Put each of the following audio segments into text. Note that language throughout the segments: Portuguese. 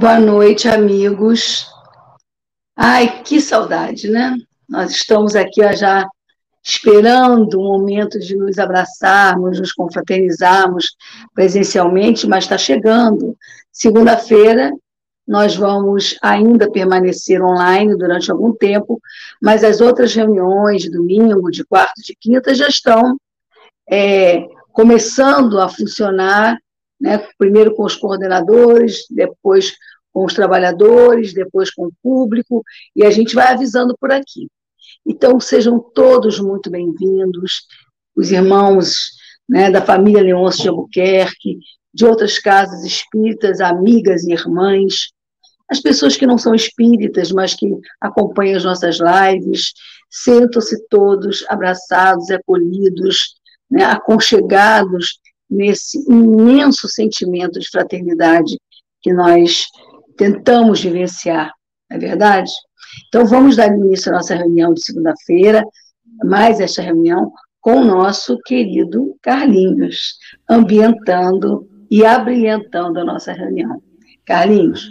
Boa noite, amigos. Ai, que saudade, né? Nós estamos aqui já esperando o momento de nos abraçarmos, nos confraternizarmos presencialmente, mas está chegando. Segunda-feira, nós vamos ainda permanecer online durante algum tempo, mas as outras reuniões de domingo, de quarta, de quinta já estão é, começando a funcionar, né, primeiro com os coordenadores, depois com os trabalhadores, depois com o público, e a gente vai avisando por aqui. Então, sejam todos muito bem-vindos, os irmãos né, da família Leôncio de Albuquerque, de outras casas espíritas, amigas e irmãs, as pessoas que não são espíritas, mas que acompanham as nossas lives, sentam-se todos abraçados acolhidos, né, aconchegados nesse imenso sentimento de fraternidade que nós tentamos vivenciar, não é verdade? Então, vamos dar início à nossa reunião de segunda-feira, mais esta reunião com o nosso querido Carlinhos, ambientando e abrilhantando a nossa reunião. Carlinhos,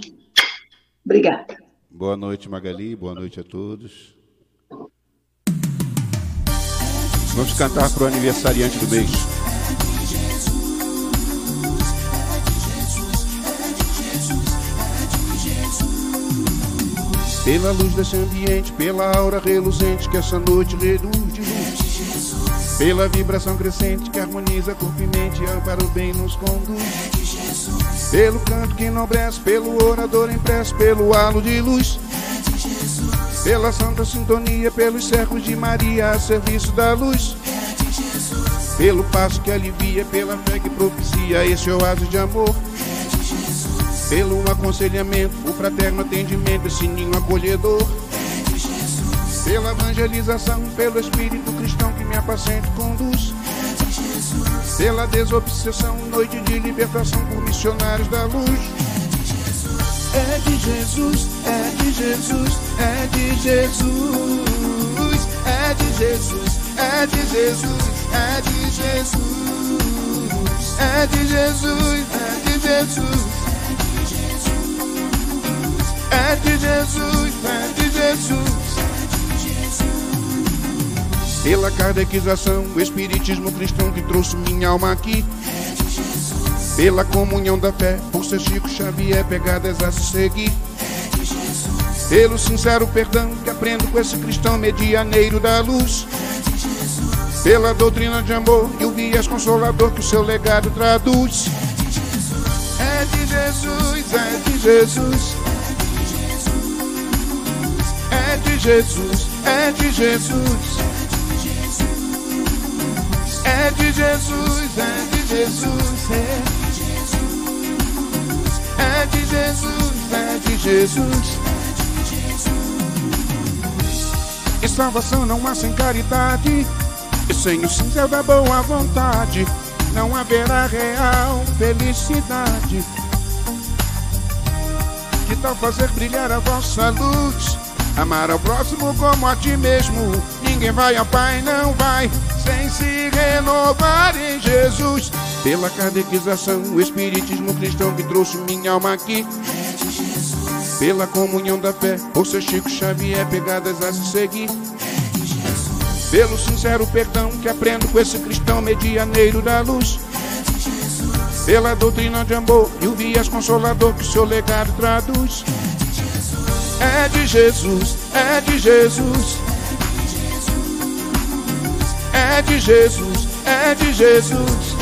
obrigada. Boa noite, Magali, boa noite a todos. Vamos cantar para o aniversariante do mês. Pela luz desse ambiente, pela aura reluzente que essa noite reduz de luz. Pela vibração crescente que harmoniza corpo e mente e para o bem nos conduz. Pelo canto que enobrece, pelo orador impresso, pelo halo de luz. Pela santa sintonia, pelos cercos de Maria a serviço da luz. Pelo passo que alivia, pela fé que propicia esse oásis de amor pelo aconselhamento, o fraterno atendimento, esse ninho acolhedor. Pela evangelização, pelo Espírito cristão que me apacenta e conduz. Pela desobsessão, noite de libertação por missionários da luz. É de Jesus, é de Jesus, é de Jesus, é de Jesus, é de Jesus, é de Jesus, é de Jesus, é de Jesus. É de Jesus, é de Jesus. Pela catequização, o espiritismo cristão que trouxe minha alma aqui. Pela comunhão da fé, por ser Chico Xavier, pegadas a se seguir. Pelo sincero perdão que aprendo com esse cristão medianeiro da luz. Pela doutrina de amor e o viés consolador que o seu legado traduz. É de Jesus, é de Jesus. De Jesus, é de Jesus. É de Jesus, é de Jesus, é. É de Jesus, é de Jesus. E salvação não há sem caridade, e sem o cinzel da boa vontade, não haverá real felicidade. Que tal fazer brilhar a vossa luz? Amar ao próximo como a ti mesmo. Ninguém vai ao Pai, não vai, sem se renovar em Jesus. Pela catequização, o Espiritismo cristão que trouxe minha alma aqui. Pela comunhão da fé, por ser Chico Xavier, pegadas a se seguir. Pelo sincero perdão que aprendo com esse cristão medianeiro da luz. Pela doutrina de amor e o viés consolador que o seu legado traduz. É de Jesus, é de Jesus. É de Jesus, é de Jesus.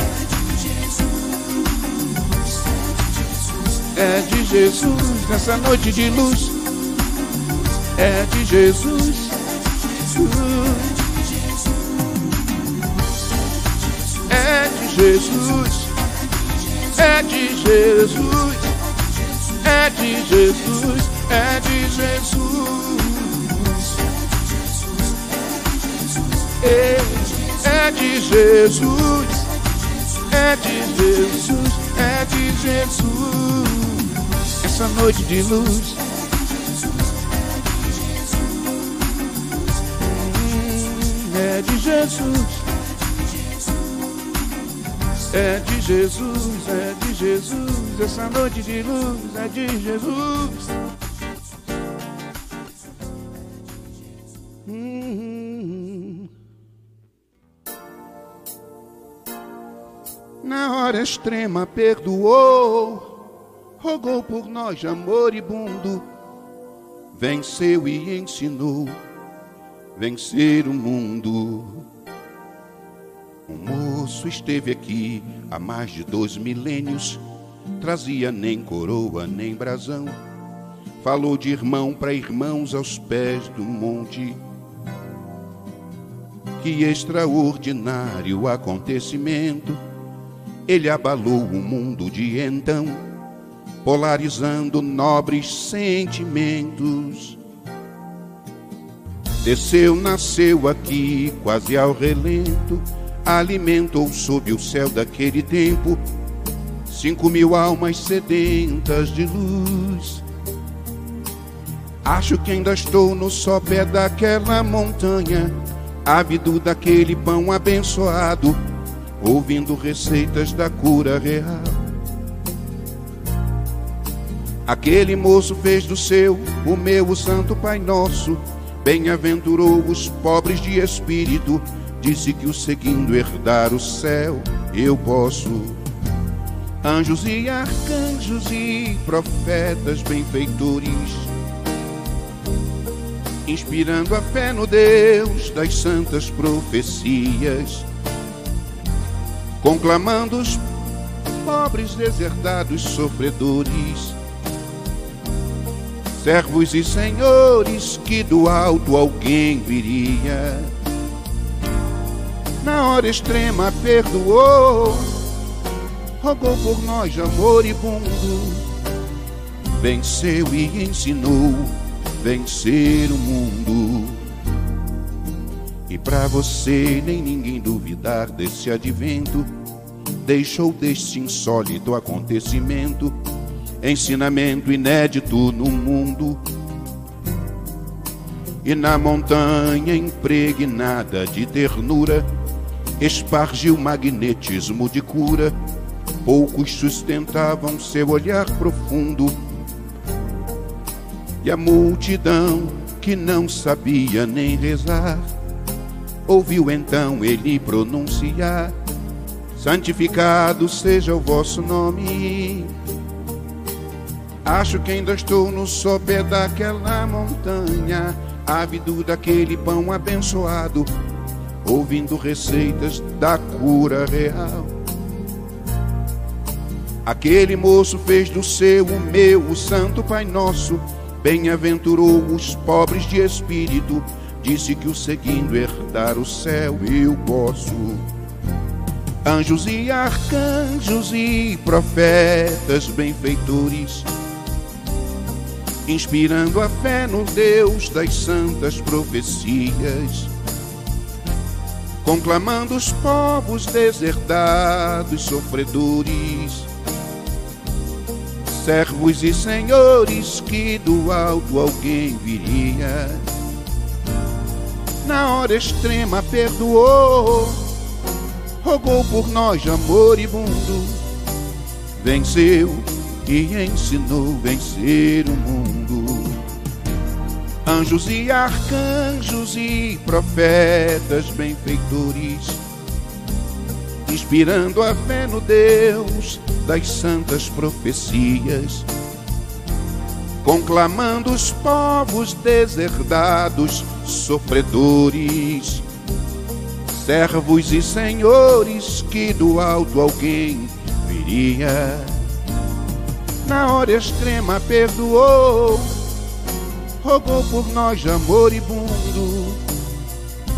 É de Jesus nessa noite de luz. É de Jesus. É de Jesus. É de Jesus. É de Jesus é de Jesus. É, é de Jesus. É de Jesus. É de Jesus. Essa noite de luz. Hum, é de Jesus. É de Jesus, é de Jesus, essa noite de luz é de Jesus. Hora extrema perdoou, rogou por nós amor e bundo, venceu e ensinou vencer o mundo. Um moço esteve aqui há mais de dois milênios, trazia nem coroa nem brasão. Falou de irmão para irmãos aos pés do monte. Que extraordinário acontecimento! Ele abalou o mundo de então, polarizando nobres sentimentos. Desceu, nasceu aqui, quase ao relento alimentou sob o céu daquele tempo cinco mil almas sedentas de luz. Acho que ainda estou no sopé daquela montanha, ávido daquele pão abençoado, ouvindo receitas da cura real. Aquele moço fez do seu o meu o Santo Pai Nosso, bem-aventurou os pobres de espírito Disse que o seguindo herdar o céu eu posso. Anjos e arcanjos e profetas benfeitores, inspirando a fé no Deus das santas profecias, conclamando os pobres, deserdados, sofredores, servos e senhores que do alto alguém viria. Na hora extrema perdoou, rogou por nós amor e bundo, venceu e ensinou vencer o mundo. E para você nem ninguém duvidar desse advento, deixou deste insólito acontecimento ensinamento inédito no mundo. E na montanha impregnada de ternura, espargiu magnetismo de cura. Poucos sustentavam seu olhar profundo. E a multidão, que não sabia nem rezar, ouviu então ele pronunciar: Santificado seja o vosso nome. Acho que ainda estou no sopé daquela montanha, ávido daquele pão abençoado ouvindo receitas da cura real. Aquele moço fez do seu o meu, o Santo Pai Nosso, bem-aventurou os pobres de espírito, disse que o seguindo herdar o céu eu posso. Anjos e arcanjos e profetas benfeitores, inspirando a fé no Deus das santas profecias conclamando os povos deserdados, sofredores, servos e senhores que do alto alguém viria. Na hora extrema perdoou, rogou por nós amor e mundo, venceu e ensinou vencer o mundo. Anjos e arcanjos e profetas benfeitores, inspirando a fé no Deus das santas profecias, conclamando os povos deserdados, sofredores, servos e senhores que do alto alguém viria. Na hora extrema perdoou rogou por nós amor e bundo,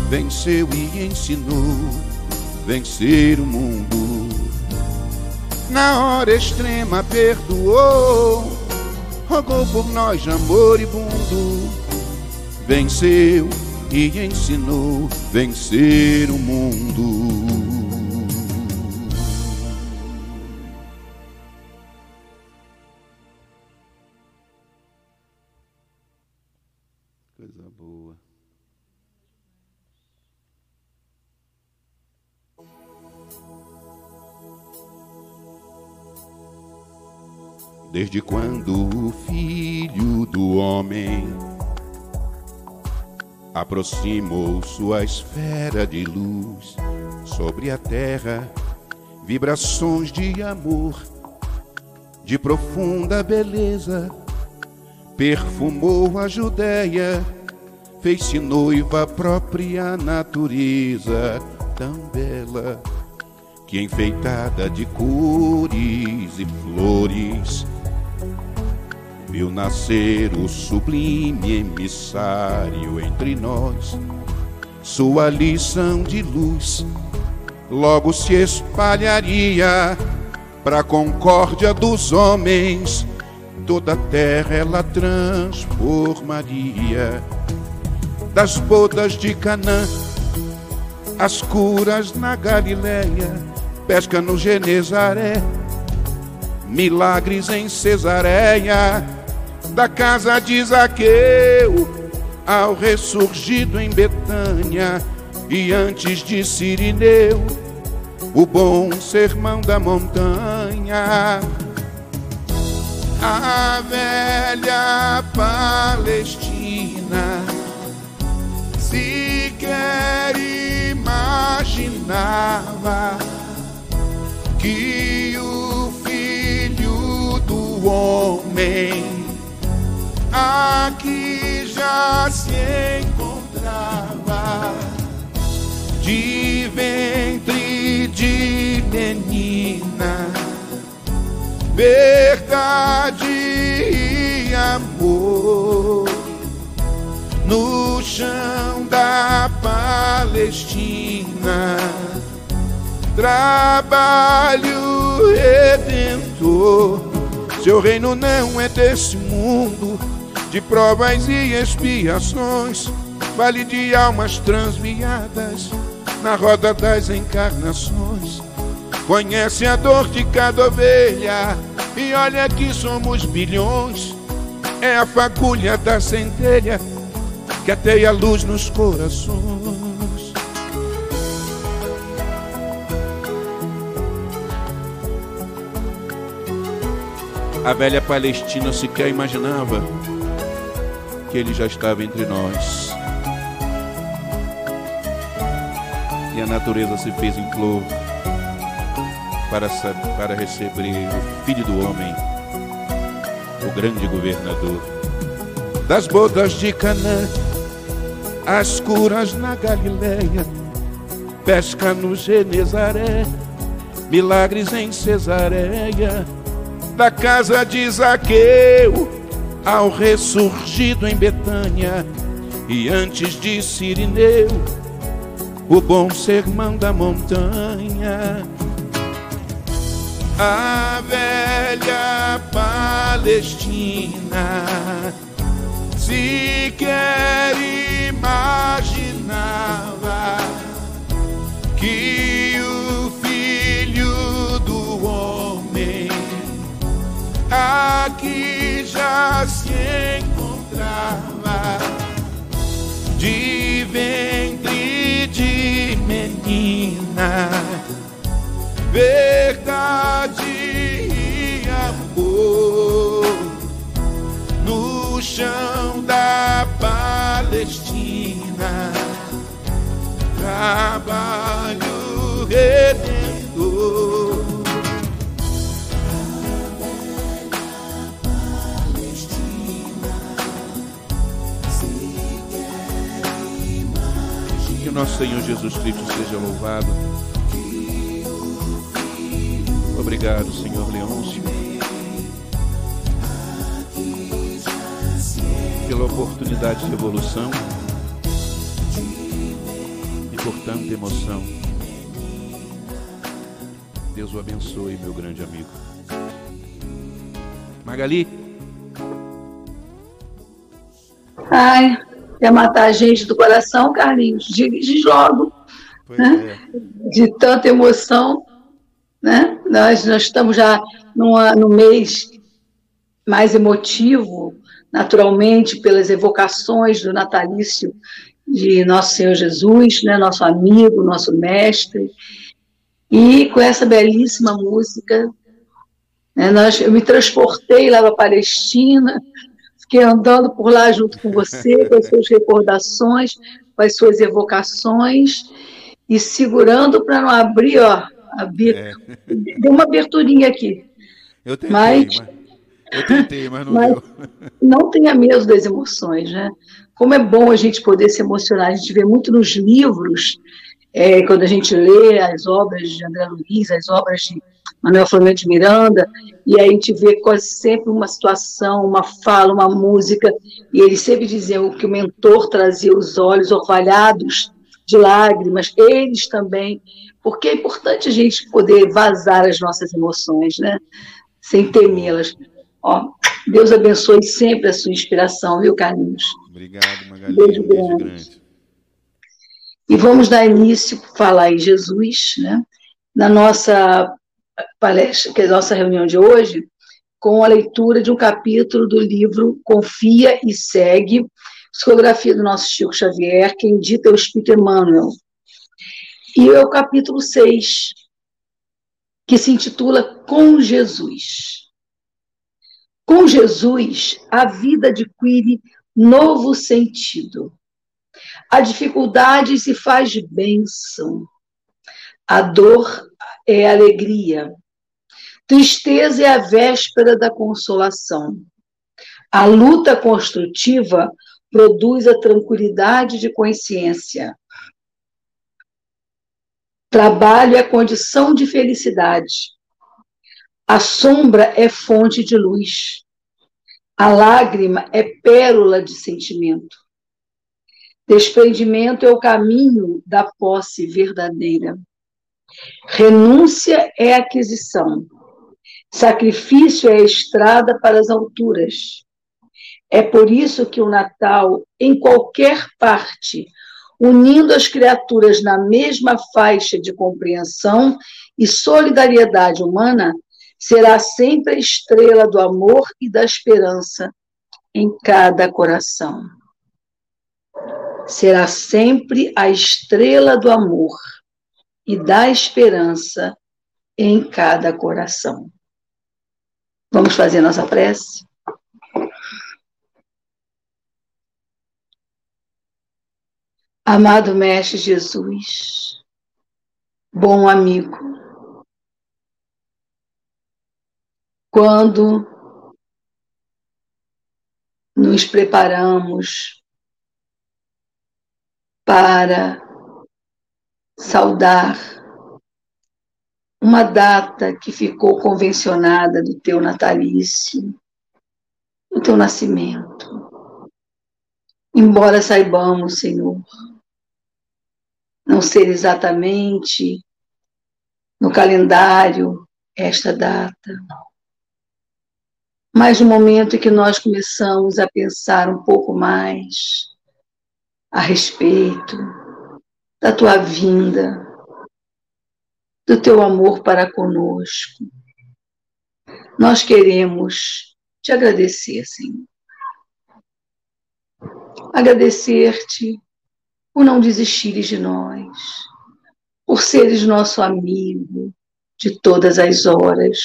venceu e ensinou vencer o mundo. Na hora extrema perdoou, rogou por nós amor e bundo, venceu e ensinou vencer o mundo. Desde quando o Filho do Homem aproximou sua esfera de luz sobre a terra, vibrações de amor, de profunda beleza, perfumou a Judéia, fez-se noiva própria natureza tão bela que enfeitada de cores e flores viu nascer o sublime emissário entre nós. Sua lição de luz logo se espalharia para a concórdia dos homens, toda a terra ela transformaria. Das bodas de Canaã, as curas na Galileia, pesca no Genezaré, milagres em Cesareia, da casa de Zaqueu ao ressurgido em Betânia e antes de Sirineu, o bom sermão da montanha. A velha Palestina sequer imaginava que o filho do homem aqui já se encontrava de ventre de menina, verdade e amor no chão da Palestina. Trabalho redentor, seu reino não é desse mundo de provas e expiações, vale de almas transviadas na roda das encarnações. Conhece a dor de cada ovelha e olha que somos bilhões. É a fagulha da centelha que ateia a luz nos corações. A velha Palestina sequer imaginava que ele já estava entre nós. E a natureza se fez em flor para, para receber o Filho do Homem, o grande governador. Das bodas de Canaã as curas na Galileia, pesca no Genezaré, milagres em Cesareia, da casa de Zaqueu ao ressurgido em Betânia e antes de Sirineu, o bom sermão da montanha. A velha Palestina sequer imaginava que o filho do homem aqui já se encontrava de ventre de menina, verdade e amor no chão da Palestina, trabalho redentor. Que nosso Senhor Jesus Cristo seja louvado. Obrigado, Senhor Leôncio. pela oportunidade de evolução e por tanta emoção. Deus o abençoe, meu grande amigo. Magali. Ai, quer matar a gente do coração, Carlinhos? Diz logo. Né? É. De tanta emoção. Né? Nós, nós estamos já numa, no mês mais emotivo naturalmente pelas evocações do natalício de Nosso Senhor Jesus, né, nosso amigo, nosso mestre, e com essa belíssima música Né? Nós, eu me transportei lá para a Palestina, fiquei andando por lá junto com você, com as suas recordações, com as suas evocações, e segurando para não abrir, ó, abrir, é. deu uma aberturinha aqui. Eu tentei, mas, mas, eu tentei, mas não mas deu. Não tenha medo das emoções, né? Como é bom a gente poder se emocionar. A gente vê muito nos livros, é, quando a gente lê as obras de André Luiz, as obras de Manuel Flamengo de Miranda, e a gente vê quase sempre uma situação, uma fala, uma música, e eles sempre diziam que o mentor trazia os olhos orvalhados de lágrimas, eles também, porque é importante a gente poder vazar as nossas emoções, né? Sem temê-las. Ó, Deus abençoe sempre a sua inspiração, viu, Carlinhos? Obrigado, Magali. Beijo, beijo grande. E vamos dar início, falar em Jesus, né? Na nossa palestra, que é a nossa reunião de hoje, com a leitura de um capítulo do livro Confia e Segue, psicografia do nosso Chico Xavier, quem dita é o Espírito Emmanuel. E é o capítulo 6, que se intitula Com Jesus. Com Jesus, a vida adquire novo sentido. A dificuldade se faz bênção. A dor é alegria. Tristeza é a véspera da consolação. A luta construtiva produz a tranquilidade de consciência. Trabalho é condição de felicidade. A sombra é fonte de luz. A lágrima é pérola de sentimento. Desprendimento é o caminho da posse verdadeira. Renúncia é aquisição. Sacrifício é a estrada para as alturas. É por isso que o Natal, em qualquer parte, unindo as criaturas na mesma faixa de compreensão e solidariedade humana, será sempre a estrela do amor e da esperança em cada coração. Será sempre a estrela do amor e da esperança em cada coração. Vamos fazer nossa prece? Amado Mestre Jesus, bom amigo, quando nos preparamos para saudar uma data que ficou convencionada do teu natalício, do teu nascimento. Embora saibamos, Senhor, não ser exatamente no calendário esta data, mas no momento em que nós começamos a pensar um pouco mais a respeito da tua vinda, do teu amor para conosco. Nós queremos te agradecer, Senhor. Agradecer-te por não desistires de nós, por seres nosso amigo de todas as horas,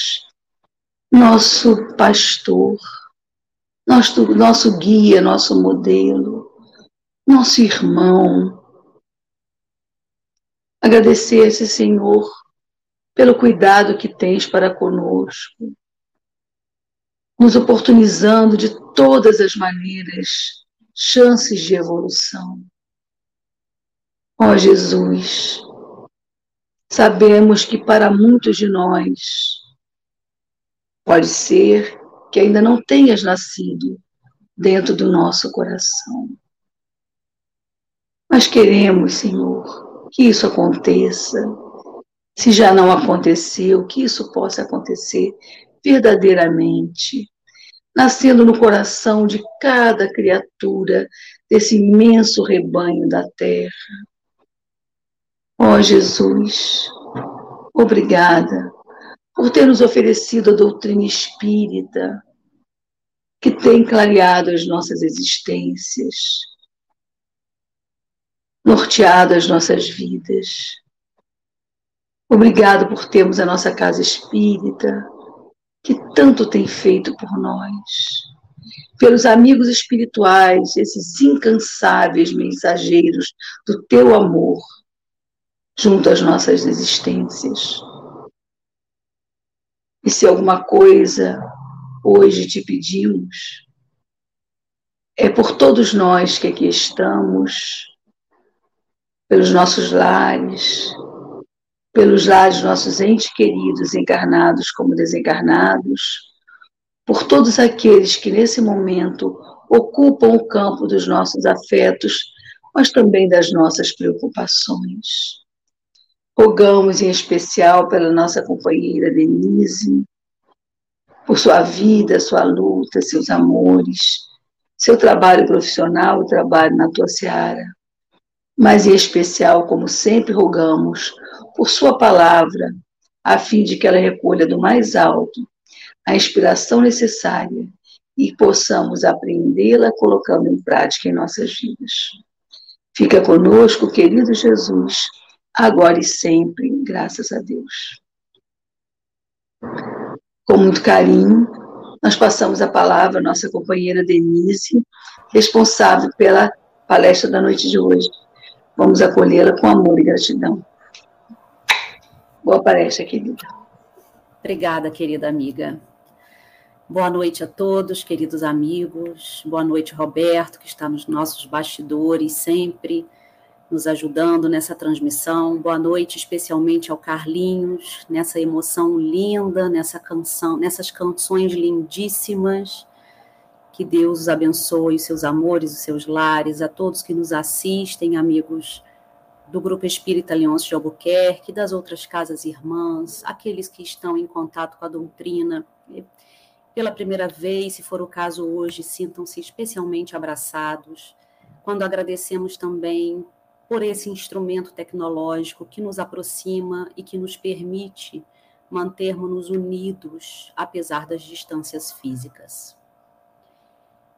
nosso pastor, nosso, nosso guia, nosso modelo, nosso irmão, Agradecer-te, Senhor, pelo cuidado que tens para conosco, nos oportunizando de todas as maneiras chances de evolução. Ó oh, Jesus, sabemos que para muitos de nós pode ser que ainda não tenhas nascido dentro do nosso coração. Mas queremos, Senhor, que isso aconteça. Se já não aconteceu, que isso possa acontecer verdadeiramente, nascendo no coração de cada criatura desse imenso rebanho da terra. Ó oh, Jesus, obrigada por ter nos oferecido a doutrina espírita, que tem clareado as nossas existências norteado as nossas vidas. Obrigado por termos a nossa casa espírita, que tanto tem feito por nós, pelos amigos espirituais, esses incansáveis mensageiros do teu amor, junto às nossas existências. E se alguma coisa hoje te pedimos, é por todos nós que aqui estamos, pelos nossos lares, pelos lares nossos entes queridos, encarnados como desencarnados, por todos aqueles que nesse momento ocupam o campo dos nossos afetos, mas também das nossas preocupações. Rogamos em especial pela nossa companheira Denise, por sua vida, sua luta, seus amores, seu trabalho profissional, o trabalho na tua seara. Mas em especial, como sempre rogamos, por sua palavra, a fim de que ela recolha do mais alto a inspiração necessária e possamos apreendê-la colocando em prática em nossas vidas. Fica conosco, querido Jesus, agora e sempre, graças a Deus. Com muito carinho, nós passamos a palavra à nossa companheira Denise, responsável pela palestra da noite de hoje. Vamos acolhê-la com amor e gratidão. Boa palestra, querida. Obrigada, querida amiga. Boa noite a todos, queridos amigos. Boa noite, Roberto, que está nos nossos bastidores sempre nos ajudando nessa transmissão. Boa noite, especialmente ao Carlinhos, nessa emoção linda, nessa canção, nessas canções lindíssimas. Que Deus os abençoe, os seus amores, os seus lares, a todos que nos assistem, amigos do Grupo Espírita Leôncio de Albuquerque, das outras casas irmãs, aqueles que estão em contato com a doutrina pela primeira vez, se for o caso hoje, sintam-se especialmente abraçados. Quando agradecemos também por esse instrumento tecnológico que nos aproxima e que nos permite mantermos-nos unidos, apesar das distâncias físicas.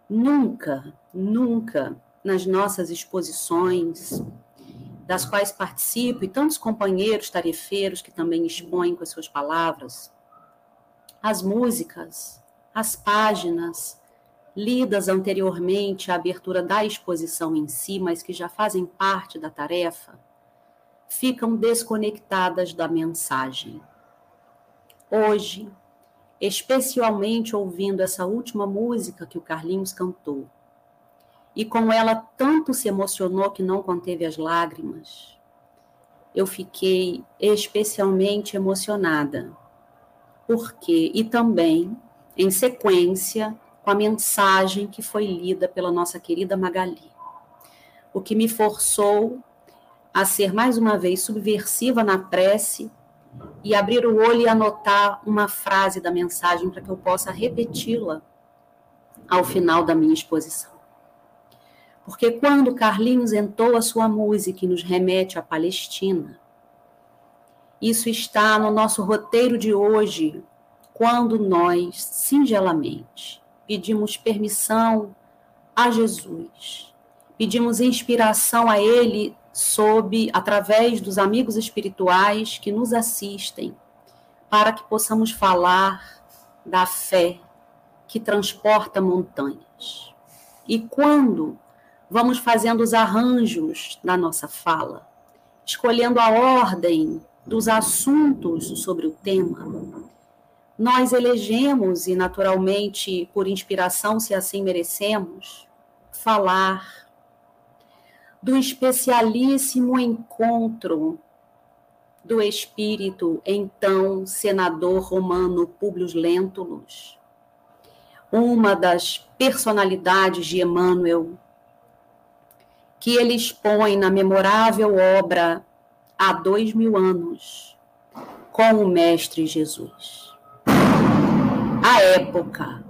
Nunca, nunca nas nossas exposições, das quais participo, e tantos companheiros tarefeiros que também expõem com as suas palavras, as músicas, as páginas, lidas anteriormente à abertura da exposição em si, mas que já fazem parte da tarefa, ficam desconectadas da mensagem. Hoje, especialmente ouvindo essa última música que o Carlinhos cantou, e com ela tanto se emocionou que não conteve as lágrimas, eu fiquei especialmente emocionada, porque, e também, em sequência, com a mensagem que foi lida pela nossa querida Magali. O que me forçou a ser mais uma vez subversiva na prece e abrir o olho e anotar uma frase da mensagem para que eu possa repeti-la ao final da minha exposição. Porque quando Carlinhos entoa a sua música e nos remete à Palestina, isso está no nosso roteiro de hoje, quando nós, singelamente, pedimos permissão a Jesus, pedimos inspiração a Ele sob, através dos amigos espirituais que nos assistem, para que possamos falar da fé que transporta montanhas. E quando vamos fazendo os arranjos da nossa fala, escolhendo a ordem dos assuntos sobre o tema, nós elegemos, e naturalmente por inspiração, se assim merecemos, falar do especialíssimo encontro do espírito, então senador romano Públio Lentulus, uma das personalidades de Emmanuel, que ele expõe na memorável obra Há Dois Mil Anos, com o Mestre Jesus. À época,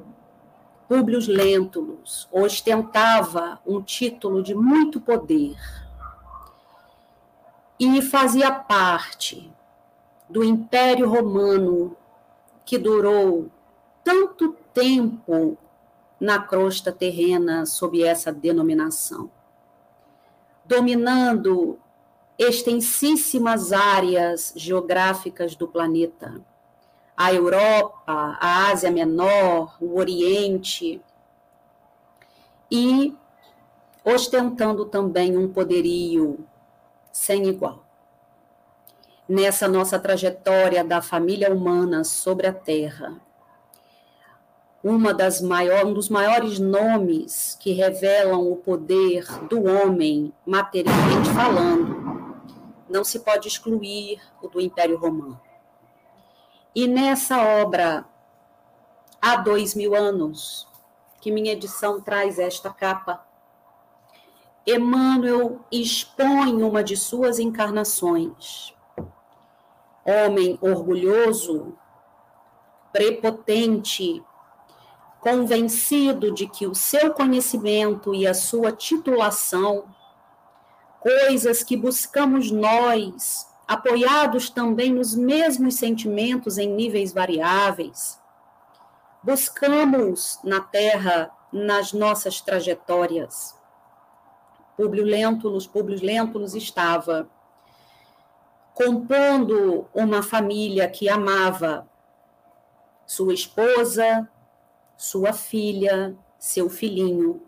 Públio Lentulus. Ostentava um título de muito poder. E fazia parte do Império Romano que durou tanto tempo na crosta terrena sob essa denominação, dominando extensíssimas áreas geográficas do planeta a Europa, a Ásia Menor, o Oriente, e ostentando também um poderio sem igual. Nessa nossa trajetória da família humana sobre a Terra, uma das maior, um dos maiores nomes que revelam o poder do homem, materialmente falando, não se pode excluir o do Império Romano. E nessa obra, há dois mil anos, que minha edição traz esta capa, Emmanuel expõe uma de suas encarnações. Homem orgulhoso, prepotente, convencido de que o seu conhecimento e a sua titulação, coisas que buscamos nós, apoiados também nos mesmos sentimentos em níveis variáveis, buscamos na Terra, nas nossas trajetórias. Públio Lentulus, Públio Lentulus estava compondo uma família que amava sua esposa, sua filha, seu filhinho.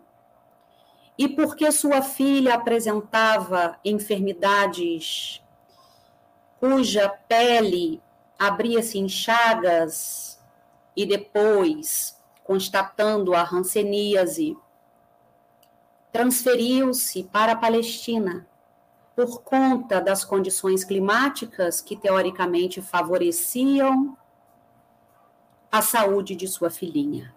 E porque sua filha apresentava enfermidades cuja pele abria-se em chagas e depois, constatando a ranceníase, transferiu-se para a Palestina por conta das condições climáticas que teoricamente favoreciam a saúde de sua filhinha.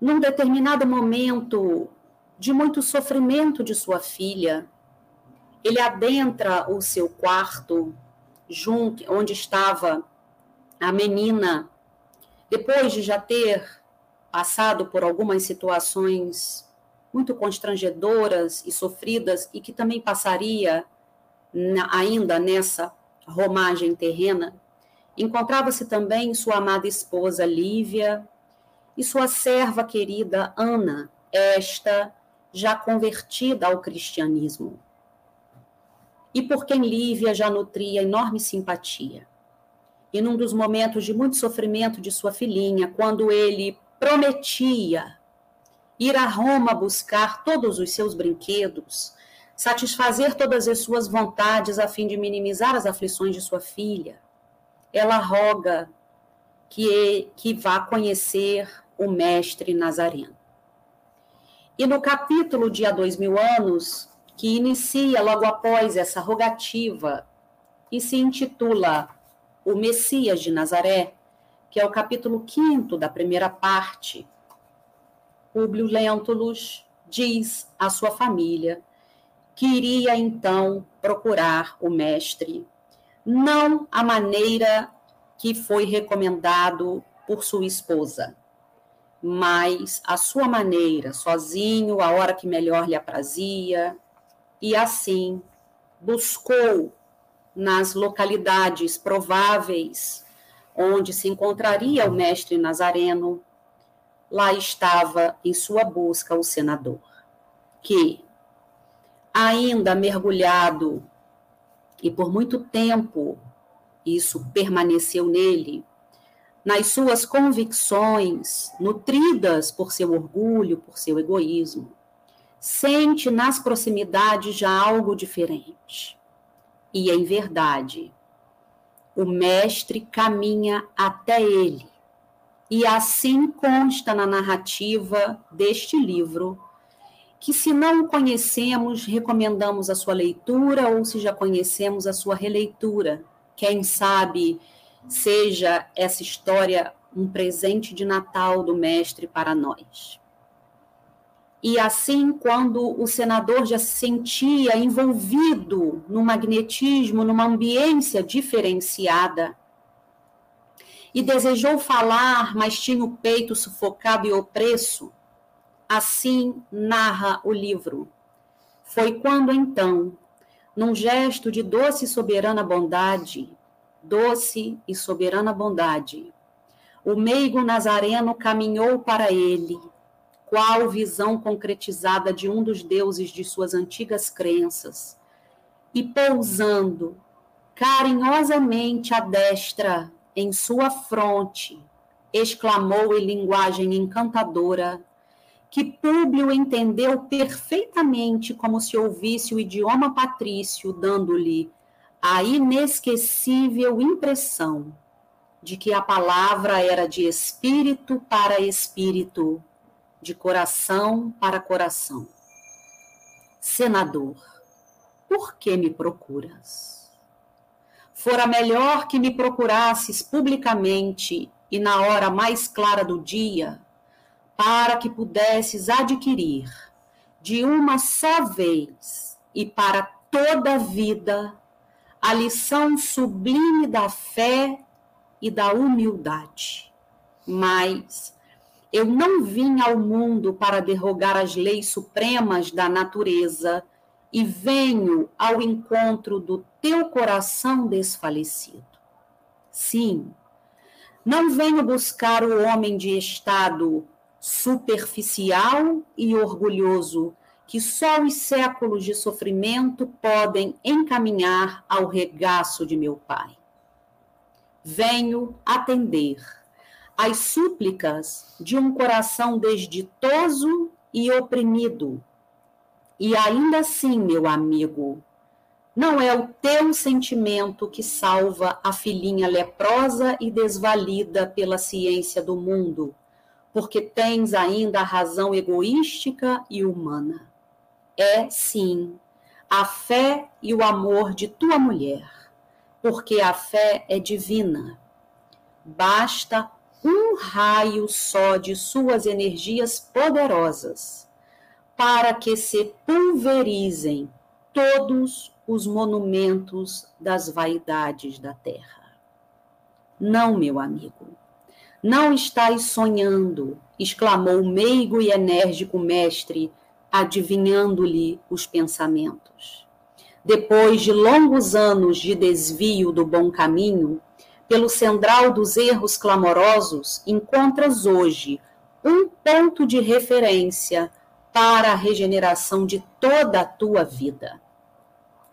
Num determinado momento de muito sofrimento de sua filha, ele adentra o seu quarto, junto, onde estava a menina, depois de já ter passado por algumas situações muito constrangedoras e sofridas, e que também passaria na, ainda nessa romagem terrena, encontrava-se também sua amada esposa Lívia e sua serva querida Ana, esta já convertida ao cristianismo e por quem Lívia já nutria enorme simpatia. E num dos momentos de muito sofrimento de sua filhinha, quando ele prometia ir a Roma buscar todos os seus brinquedos, satisfazer todas as suas vontades a fim de minimizar as aflições de sua filha, ela roga que, que vá conhecer o mestre Nazareno. E no capítulo de há dois mil anos, que inicia logo após essa rogativa e se intitula O Messias de Nazaré, que é o capítulo quinto da primeira parte. Públio Lentulus diz à sua família que iria então procurar o mestre, não a maneira que foi recomendado por sua esposa, mas a sua maneira, sozinho, a hora que melhor lhe aprazia, e assim buscou nas localidades prováveis onde se encontraria o mestre Nazareno, lá estava em sua busca o senador, que, ainda mergulhado, e por muito tempo isso permaneceu nele, nas suas convicções, nutridas por seu orgulho, por seu egoísmo, sente nas proximidades já algo diferente. E em verdade, o mestre caminha até ele. E assim consta na narrativa deste livro, que se não o conhecemos, recomendamos a sua leitura, ou se já conhecemos, a sua releitura. Quem sabe seja essa história um presente de Natal do Mestre para nós. E assim, quando o senador já se sentia envolvido no magnetismo, numa ambiência diferenciada, e desejou falar, mas tinha o peito sufocado e opresso, assim narra o livro. Foi quando então, num gesto de doce e soberana bondade, doce e soberana bondade, o meigo nazareno caminhou para ele qual visão concretizada de um dos deuses de suas antigas crenças, e pousando carinhosamente a destra em sua fronte, exclamou em linguagem encantadora, que Públio entendeu perfeitamente como se ouvisse o idioma patrício, dando-lhe a inesquecível impressão de que a palavra era de espírito para espírito, de coração para coração. Senador, por que me procuras? Fora melhor que me procurasses publicamente e na hora mais clara do dia, para que pudesses adquirir de uma só vez e para toda a vida a lição sublime da fé e da humildade. Mas eu não vim ao mundo para derrogar as leis supremas da natureza e venho ao encontro do teu coração desfalecido. Sim, não venho buscar o homem de estado superficial e orgulhoso que só os séculos de sofrimento podem encaminhar ao regaço de meu Pai. Venho atender às súplicas de um coração desditoso e oprimido. E ainda assim, meu amigo, não é o teu sentimento que salva a filhinha leprosa e desvalida pela ciência do mundo, porque tens ainda a razão egoística e humana. É, sim, a fé e o amor de tua mulher, porque a fé é divina. Basta raio só de suas energias poderosas para que se pulverizem todos os monumentos das vaidades da terra. Não, meu amigo, não estais sonhando, exclamou o meigo e enérgico mestre, adivinhando-lhe os pensamentos. Depois de longos anos de desvio do bom caminho, pelo central dos erros clamorosos, encontras hoje um ponto de referência para a regeneração de toda a tua vida.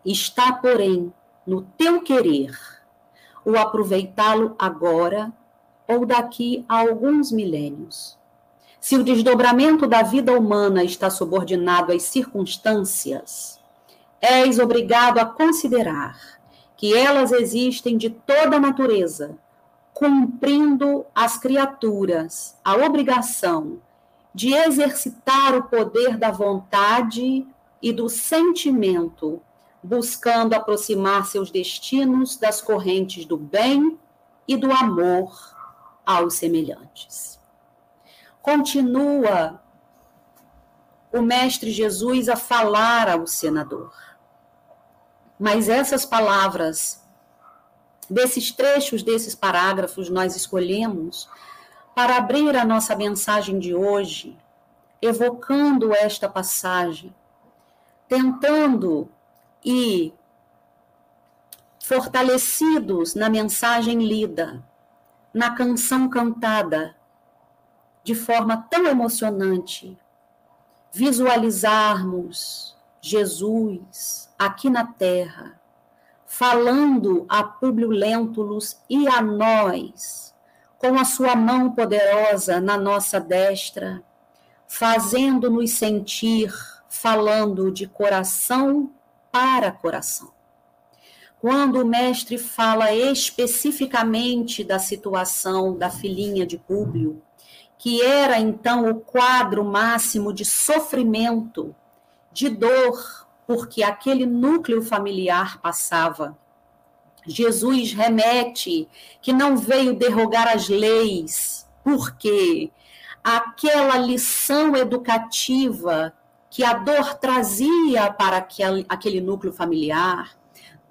Está, porém, no teu querer o aproveitá-lo agora ou daqui a alguns milênios. Se o desdobramento da vida humana está subordinado às circunstâncias, és obrigado a considerar que elas existem de toda a natureza, cumprindo as criaturas a obrigação de exercitar o poder da vontade e do sentimento buscando aproximar seus destinos das correntes do bem e do amor aos semelhantes. Continua o Mestre Jesus a falar ao senador. Mas essas palavras, desses trechos, desses parágrafos, nós escolhemos para abrir a nossa mensagem de hoje, evocando esta passagem, tentando e fortalecidos na mensagem lida, na canção cantada, de forma tão emocionante, visualizarmos Jesus aqui na terra, falando a Públio Lentulus e a nós, com a sua mão poderosa na nossa destra, fazendo-nos sentir, falando de coração para coração. Quando o mestre fala especificamente da situação da filhinha de Públio, que era então o quadro máximo de sofrimento, de dor, porque aquele núcleo familiar passava. Jesus remete que não veio derrogar as leis, porque aquela lição educativa que a dor trazia para aquele, núcleo familiar,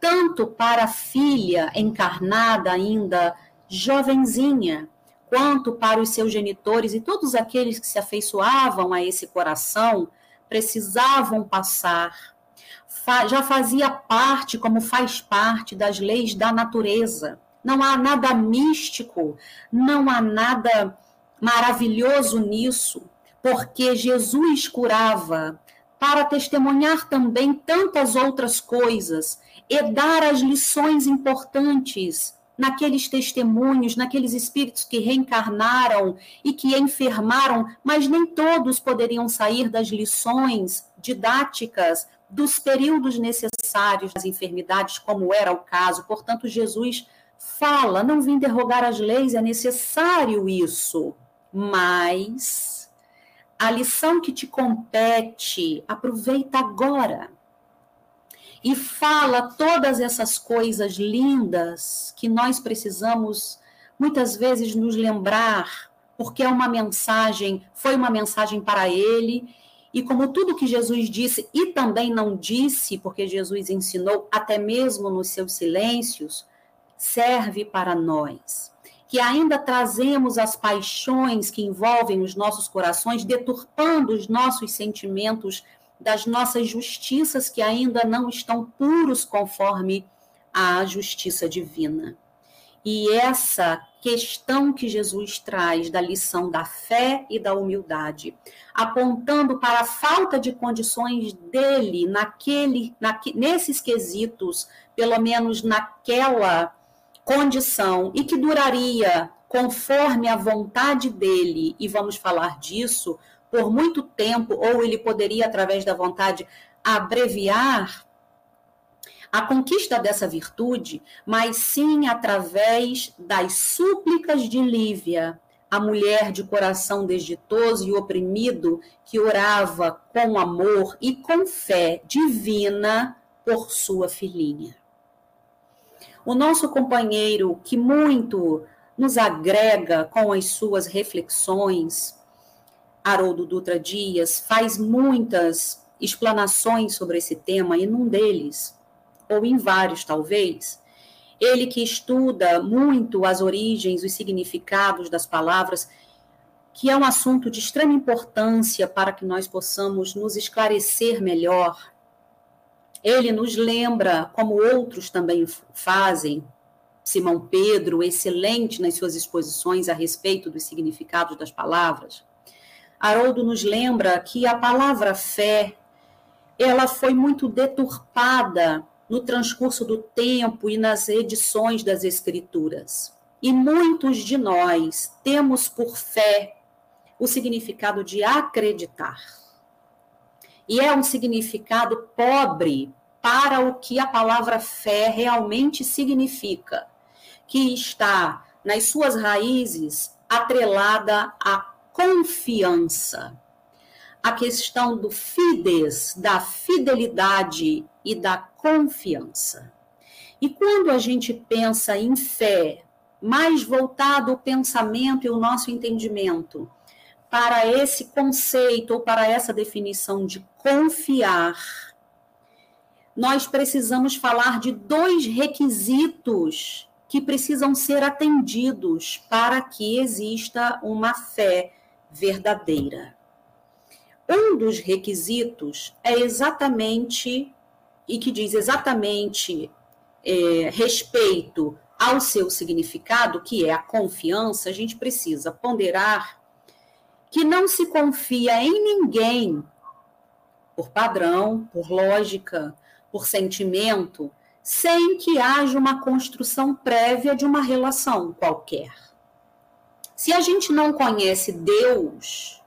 tanto para a filha encarnada ainda jovenzinha, quanto para os seus genitores e todos aqueles que se afeiçoavam a esse coração, precisavam passar. Já fazia parte, como faz parte, das leis da natureza. Não há nada místico, não há nada maravilhoso nisso porque Jesus curava para testemunhar também tantas outras coisas e dar as lições importantes naqueles testemunhos, naqueles espíritos que reencarnaram e que enfermaram, mas nem todos poderiam sair das lições didáticas dos períodos necessários das enfermidades, como era o caso. Portanto, Jesus fala: não vim derrogar as leis, é necessário isso, mas a lição que te compete, aproveita agora e fala todas essas coisas lindas que nós precisamos muitas vezes nos lembrar, porque é uma mensagem, foi uma mensagem para ele, e como tudo que Jesus disse e também não disse, porque Jesus ensinou até mesmo nos seus silêncios, serve para nós. Que ainda trazemos as paixões que envolvem os nossos corações, deturpando os nossos sentimentos das nossas justiças que ainda não estão puros conforme a justiça divina. E essa questão que Jesus traz da lição da fé e da humildade, apontando para a falta de condições dele naquele, naque, nesses quesitos, pelo menos naquela condição, e que duraria conforme a vontade dele, e vamos falar disso por muito tempo, ou ele poderia, através da vontade, abreviar a conquista dessa virtude, mas sim através das súplicas de Lívia, a mulher de coração desditoso e oprimido que orava com amor e com fé divina por sua filhinha. O nosso companheiro, que muito nos agrega com as suas reflexões, Haroldo Dutra Dias faz muitas explanações sobre esse tema, e num deles, ou em vários talvez, ele que estuda muito as origens, os significados das palavras, que é um assunto de extrema importância para que nós possamos nos esclarecer melhor. Ele nos lembra, como outros também fazem, Simão Pedro, excelente nas suas exposições a respeito dos significados das palavras. Haroldo nos lembra que a palavra fé ela foi muito deturpada no transcurso do tempo e nas edições das escrituras. E muitos de nós temos por fé o significado de acreditar. E é um significado pobre para o que a palavra fé realmente significa, que está nas suas raízes atrelada a confiança. A questão do fides, da fidelidade e da confiança. E quando a gente pensa em fé, mais voltado o pensamento e o nosso entendimento para esse conceito ou para essa definição de confiar, nós precisamos falar de dois requisitos que precisam ser atendidos para que exista uma fé verdadeira. Um dos requisitos é exatamente, e que diz exatamente é, respeito ao seu significado, que é a confiança, a gente precisa ponderar que não se confia em ninguém por padrão, por lógica, por sentimento, sem que haja uma construção prévia de uma relação qualquer. Se a gente não conhece Deus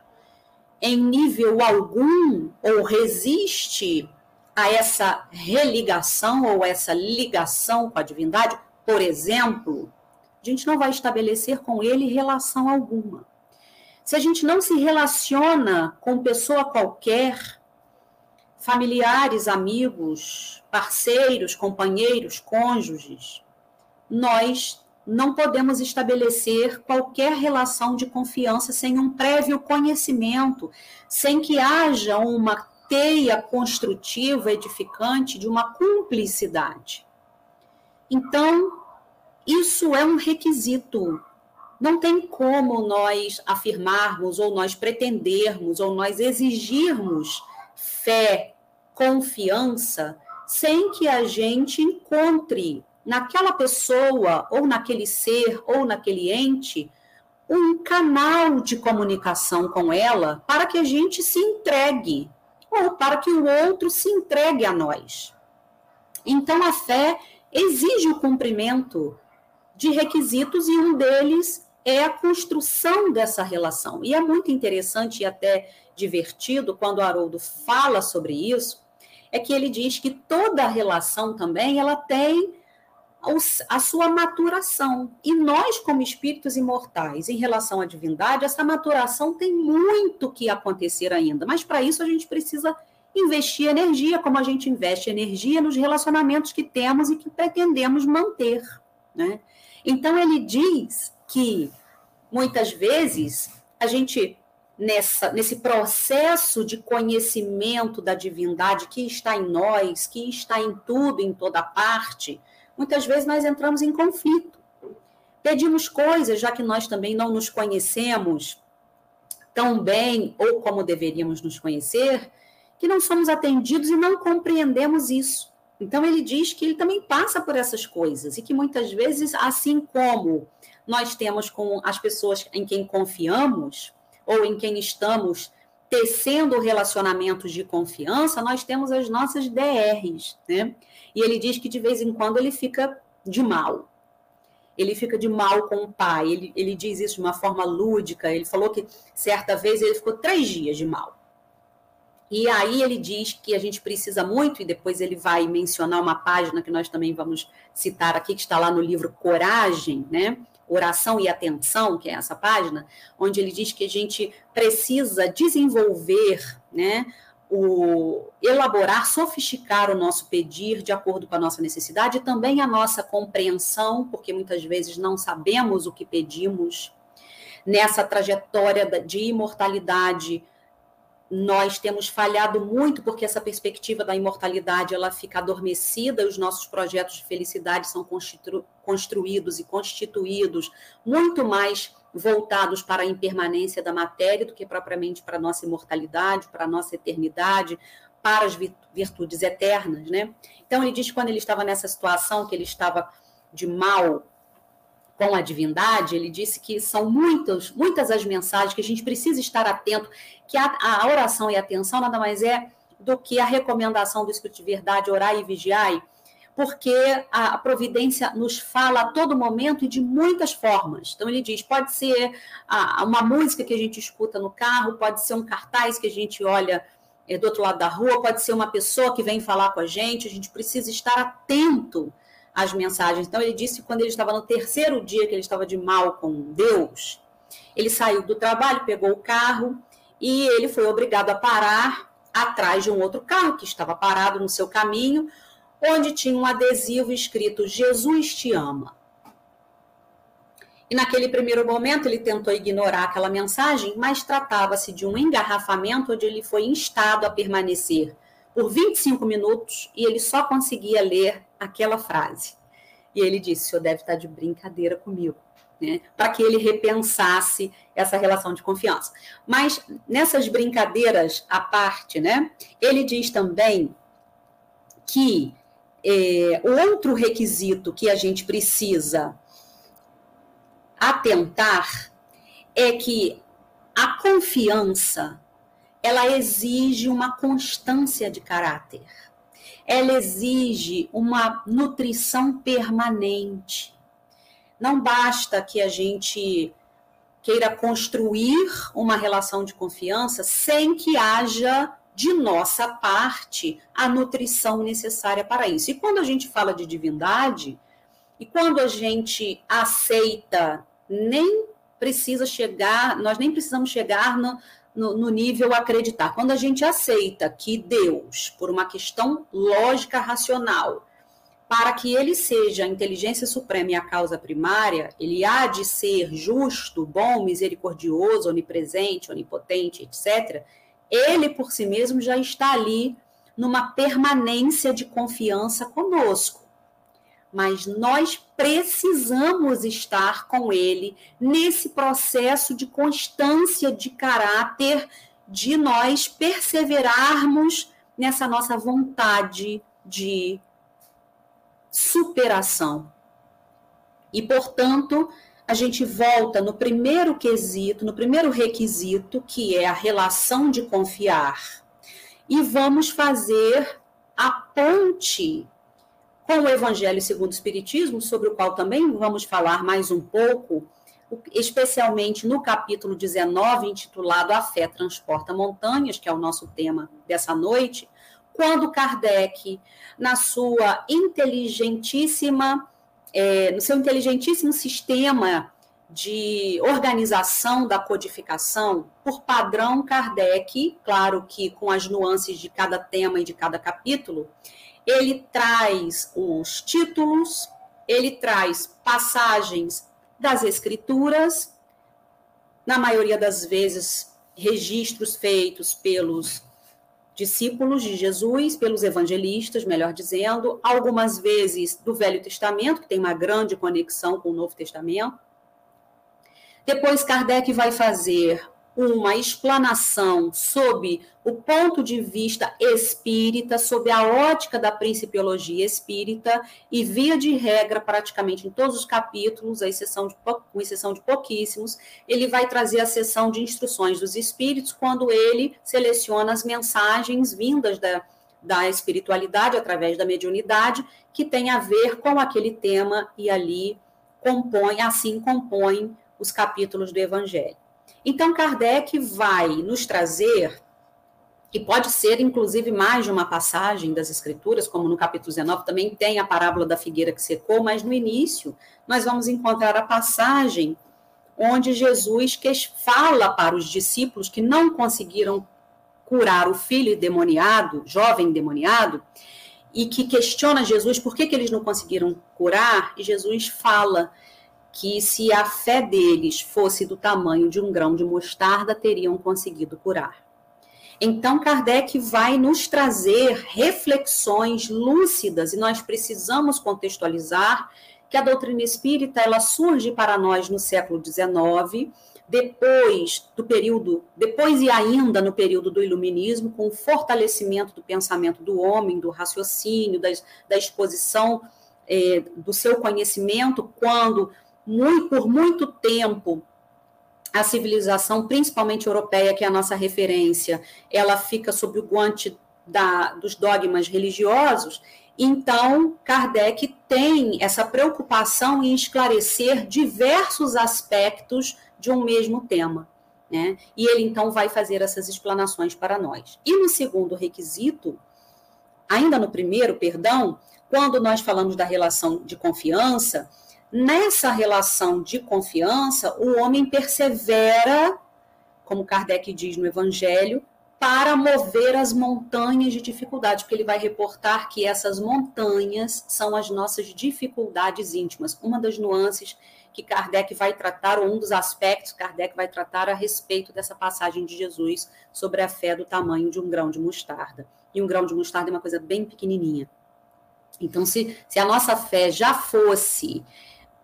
em nível algum ou resiste a essa religação ou essa ligação com a divindade, por exemplo, a gente não vai estabelecer com ele relação alguma. Se a gente não se relaciona com pessoa qualquer, familiares, amigos, parceiros, companheiros, cônjuges, nós não podemos estabelecer qualquer relação de confiança sem um prévio conhecimento, sem que haja uma teia construtiva, edificante, de uma cumplicidade. Então, isso é um requisito. Não tem como nós afirmarmos, ou nós pretendermos, ou nós exigirmos fé, confiança, sem que a gente encontre naquela pessoa, ou naquele ser, ou naquele ente, um canal de comunicação com ela para que a gente se entregue, para que o outro se entregue a nós. Então, a fé exige o cumprimento de requisitos e um deles é a construção dessa relação. E é muito interessante e até divertido quando Haroldo fala sobre isso, é que ele diz que toda relação também ela tem a sua maturação. E nós, como espíritos imortais, em relação à divindade, essa maturação tem muito que acontecer ainda. Mas para isso a gente precisa investir energia, como a gente investe energia nos relacionamentos que temos e que pretendemos manter. Né? Então ele diz que muitas vezes a gente nessa nesse processo de conhecimento da divindade que está em nós, que está em tudo, em toda parte, muitas vezes nós entramos em conflito. Pedimos coisas, já que nós também não nos conhecemos tão bem ou como deveríamos nos conhecer, que não somos atendidos e não compreendemos isso. Então ele diz que ele também passa por essas coisas e que muitas vezes, assim como nós temos com as pessoas em quem confiamos ou em quem estamos tecendo relacionamentos de confiança, nós temos as nossas DRs, né? E ele diz que de vez em quando ele fica de mal. Ele fica de mal com o pai. Ele, ele diz isso de uma forma lúdica. Ele falou que certa vez ele ficou três dias de mal. E aí ele diz que a gente precisa muito, e depois ele vai mencionar uma página que nós também vamos citar aqui, que está lá no livro Coragem, né? Oração e Atenção, que é essa página, onde ele diz que a gente precisa desenvolver, né? O elaborar, sofisticar o nosso pedir de acordo com a nossa necessidade e também a nossa compreensão, porque muitas vezes não sabemos o que pedimos nessa trajetória de imortalidade nós temos falhado muito porque essa perspectiva da imortalidade ela fica adormecida, os nossos projetos de felicidade são construídos e constituídos muito mais voltados para a impermanência da matéria do que propriamente para a nossa imortalidade, para a nossa eternidade, para as virtudes eternas, né? Então ele diz que quando ele estava nessa situação que ele estava de mal com a divindade, ele disse que são muitas, muitas as mensagens que a gente precisa estar atento, que a, a oração e a atenção nada mais é do que a recomendação do Espírito de Verdade, orar e vigiar, porque a, providência nos fala a todo momento e de muitas formas. Então ele diz, pode ser uma música que a gente escuta no carro, pode ser um cartaz que a gente olha é, do outro lado da rua, pode ser uma pessoa que vem falar com a gente, a gente precisa estar atento as mensagens. Então, ele disse que quando ele estava no terceiro dia que ele estava de mal com Deus, ele saiu do trabalho, pegou o carro e ele foi obrigado a parar atrás de um outro carro que estava parado no seu caminho, onde tinha um adesivo escrito Jesus te ama. E naquele primeiro momento ele tentou ignorar aquela mensagem, mas tratava-se de um engarrafamento onde ele foi instado a permanecer por 25 minutos e ele só conseguia ler aquela frase. E ele disse: o senhor deve estar de brincadeira comigo. Né, para que ele repensasse essa relação de confiança. Mas nessas brincadeiras à parte, né, ele diz também que é, outro requisito que a gente precisa atentar é que a confiança ela exige uma constância de caráter ela exige uma nutrição permanente. Não basta que a gente queira construir uma relação de confiança sem que haja de nossa parte a nutrição necessária para isso. E quando a gente fala de divindade, e quando a gente aceita, nem precisa chegar, nós nem precisamos chegar no, no, no nível acreditar. Quando a gente aceita que Deus, por uma questão lógica racional, para que ele seja a inteligência suprema e a causa primária, ele há de ser justo, bom, misericordioso, onipresente, onipotente, etc. Ele por si mesmo já está ali numa permanência de confiança conosco mas nós precisamos estar com ele nesse processo de constância de caráter, de nós perseverarmos nessa nossa vontade de superação. E, portanto, a gente volta no primeiro quesito, no primeiro requisito, que é a relação de confiar, e vamos fazer a ponte com o Evangelho segundo o Espiritismo, sobre o qual também vamos falar mais um pouco, especialmente no capítulo 19, intitulado A Fé Transporta Montanhas, que é o nosso tema dessa noite, quando Kardec, na sua inteligentíssima, é, no seu inteligentíssimo sistema de organização da codificação, por padrão Kardec, claro que com as nuances de cada tema e de cada capítulo, ele traz os títulos, ele traz passagens das escrituras, na maioria das vezes registros feitos pelos discípulos de Jesus, pelos evangelistas, melhor dizendo, algumas vezes do Velho Testamento, que tem uma grande conexão com o Novo Testamento. Depois, Kardec vai fazer uma explanação sob o ponto de vista espírita, sob a ótica da principiologia espírita, e via de regra, praticamente em todos os capítulos, à exceção de, com exceção de pouquíssimos, ele vai trazer a sessão de instruções dos espíritos, quando ele seleciona as mensagens vindas da, da espiritualidade através da mediunidade, que tem a ver com aquele tema, e ali compõe, assim compõe os capítulos do Evangelho. Então, Kardec vai nos trazer, e pode ser inclusive mais de uma passagem das Escrituras, como no capítulo 19 também tem a parábola da figueira que secou, mas no início nós vamos encontrar a passagem onde Jesus fala para os discípulos que não conseguiram curar o filho demoniado, jovem demoniado, e que questiona Jesus por que, que eles não conseguiram curar, e Jesus fala que se a fé deles fosse do tamanho de um grão de mostarda, teriam conseguido curar. Então, Kardec vai nos trazer reflexões lúcidas e nós precisamos contextualizar que a doutrina espírita ela surge para nós no século XIX, depois do período, depois e ainda no período do iluminismo, com o fortalecimento do pensamento do homem, do raciocínio, da, da exposição é, do seu conhecimento, quando muito, por muito tempo, a civilização, principalmente europeia, que é a nossa referência, ela fica sob o guante da, dos dogmas religiosos. Então, Kardec tem essa preocupação em esclarecer diversos aspectos de um mesmo tema. Né? E ele então vai fazer essas explanações para nós. E no segundo requisito, ainda no primeiro, perdão, quando nós falamos da relação de confiança, Nessa relação de confiança, o homem persevera, como Kardec diz no Evangelho, para mover as montanhas de dificuldade, porque ele vai reportar que essas montanhas são as nossas dificuldades íntimas. Uma das nuances que Kardec vai tratar, ou um dos aspectos que Kardec vai tratar a respeito dessa passagem de Jesus sobre a fé do tamanho de um grão de mostarda. E um grão de mostarda é uma coisa bem pequenininha. Então, se, se a nossa fé já fosse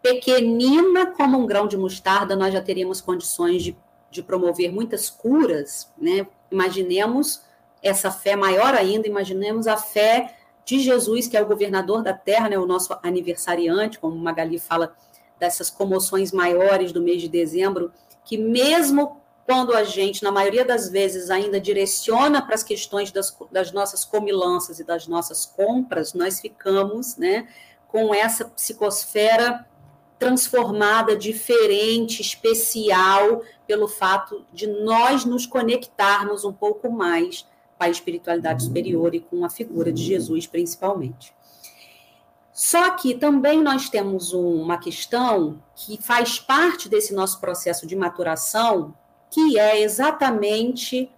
pequenina como um grão de mostarda, nós já teríamos condições de, de promover muitas curas, né? Imaginemos essa fé maior ainda, imaginemos a fé de Jesus, que é o governador da terra, né, o nosso aniversariante, como Magali fala dessas comoções maiores do mês de dezembro, que mesmo quando a gente, na maioria das vezes, ainda direciona para as questões das, das nossas comilanças e das nossas compras, nós ficamos né, com essa psicosfera transformada, diferente, especial, pelo fato de nós nos conectarmos um pouco mais com a espiritualidade superior e com a figura de Jesus, principalmente. Só que também nós temos uma questão que faz parte desse nosso processo de maturação, que é exatamente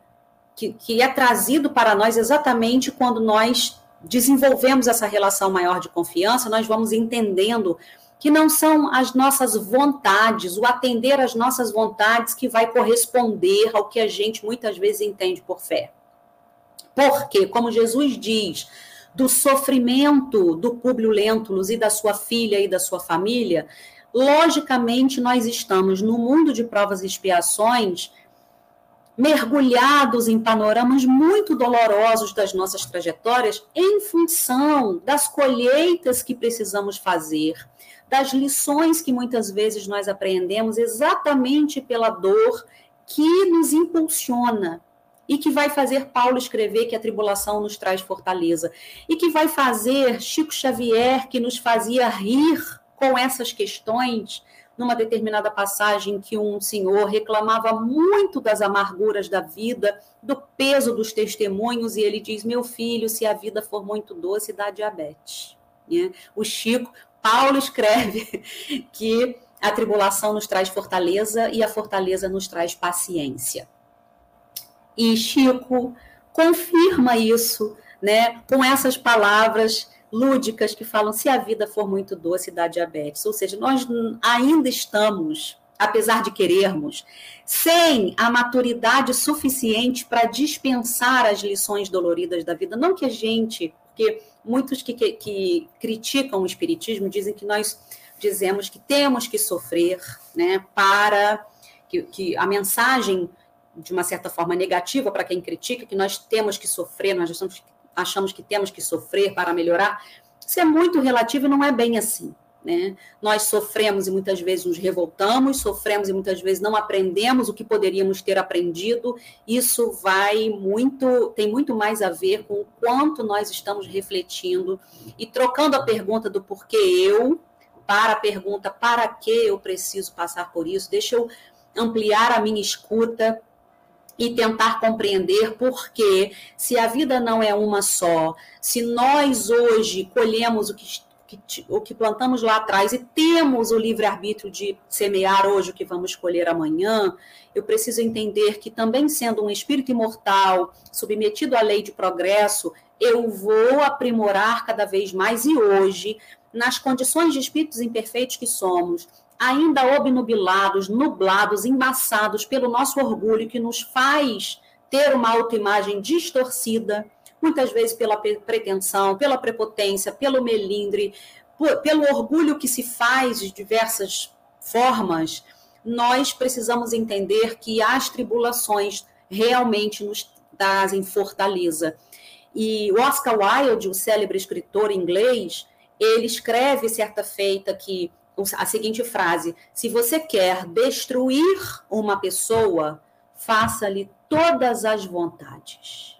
que, que é trazido para nós exatamente quando nós desenvolvemos essa relação maior de confiança, nós vamos entendendo que não são as nossas vontades, o atender às nossas vontades que vai corresponder ao que a gente muitas vezes entende por fé. Porque, como Jesus diz, do sofrimento do Públio Lentulus e da sua filha e da sua família, logicamente nós estamos no mundo de provas e expiações mergulhados em panoramas muito dolorosos das nossas trajetórias em função das colheitas que precisamos fazer, das lições que muitas vezes nós aprendemos exatamente pela dor que nos impulsiona e que vai fazer Paulo escrever que a tribulação nos traz fortaleza, e que vai fazer Chico Xavier, que nos fazia rir com essas questões, numa determinada passagem que um senhor reclamava muito das amarguras da vida, do peso dos testemunhos, e ele diz: Meu filho, se a vida for muito doce, dá diabetes. Né? O Chico, Paulo escreve que a tribulação nos traz fortaleza e a fortaleza nos traz paciência. E Chico confirma isso, né, com essas palavras lúdicas que falam se a vida for muito doce dá diabetes. Ou seja, nós ainda estamos, apesar de querermos, sem a maturidade suficiente para dispensar as lições doloridas da vida. Não que a gente, porque muitos que, que, que criticam o espiritismo dizem que nós dizemos que temos que sofrer, né, para que, que a mensagem de uma certa forma negativa para quem critica, que nós temos que sofrer, nós achamos, achamos que temos que sofrer para melhorar. Isso é muito relativo e não é bem assim. Né? Nós sofremos e muitas vezes nos revoltamos, sofremos e muitas vezes não aprendemos o que poderíamos ter aprendido. Isso vai muito, tem muito mais a ver com o quanto nós estamos refletindo e trocando a pergunta do porquê eu para a pergunta para que eu preciso passar por isso. Deixa eu ampliar a minha escuta e tentar compreender por que, se a vida não é uma só, se nós hoje colhemos o que, que, o que plantamos lá atrás e temos o livre-arbítrio de semear hoje o que vamos colher amanhã, eu preciso entender que também sendo um espírito imortal, submetido à lei de progresso, eu vou aprimorar cada vez mais e hoje, nas condições de espíritos imperfeitos que somos, ainda obnubilados, nublados, embaçados pelo nosso orgulho que nos faz ter uma autoimagem distorcida, muitas vezes pela pretensão, pela prepotência, pelo melindre, pelo orgulho que se faz de diversas formas, nós precisamos entender que as tribulações realmente nos trazem fortaleza. E Oscar Wilde, o célebre escritor inglês, ele escreve certa feita que a seguinte frase: se você quer destruir uma pessoa, faça-lhe todas as vontades.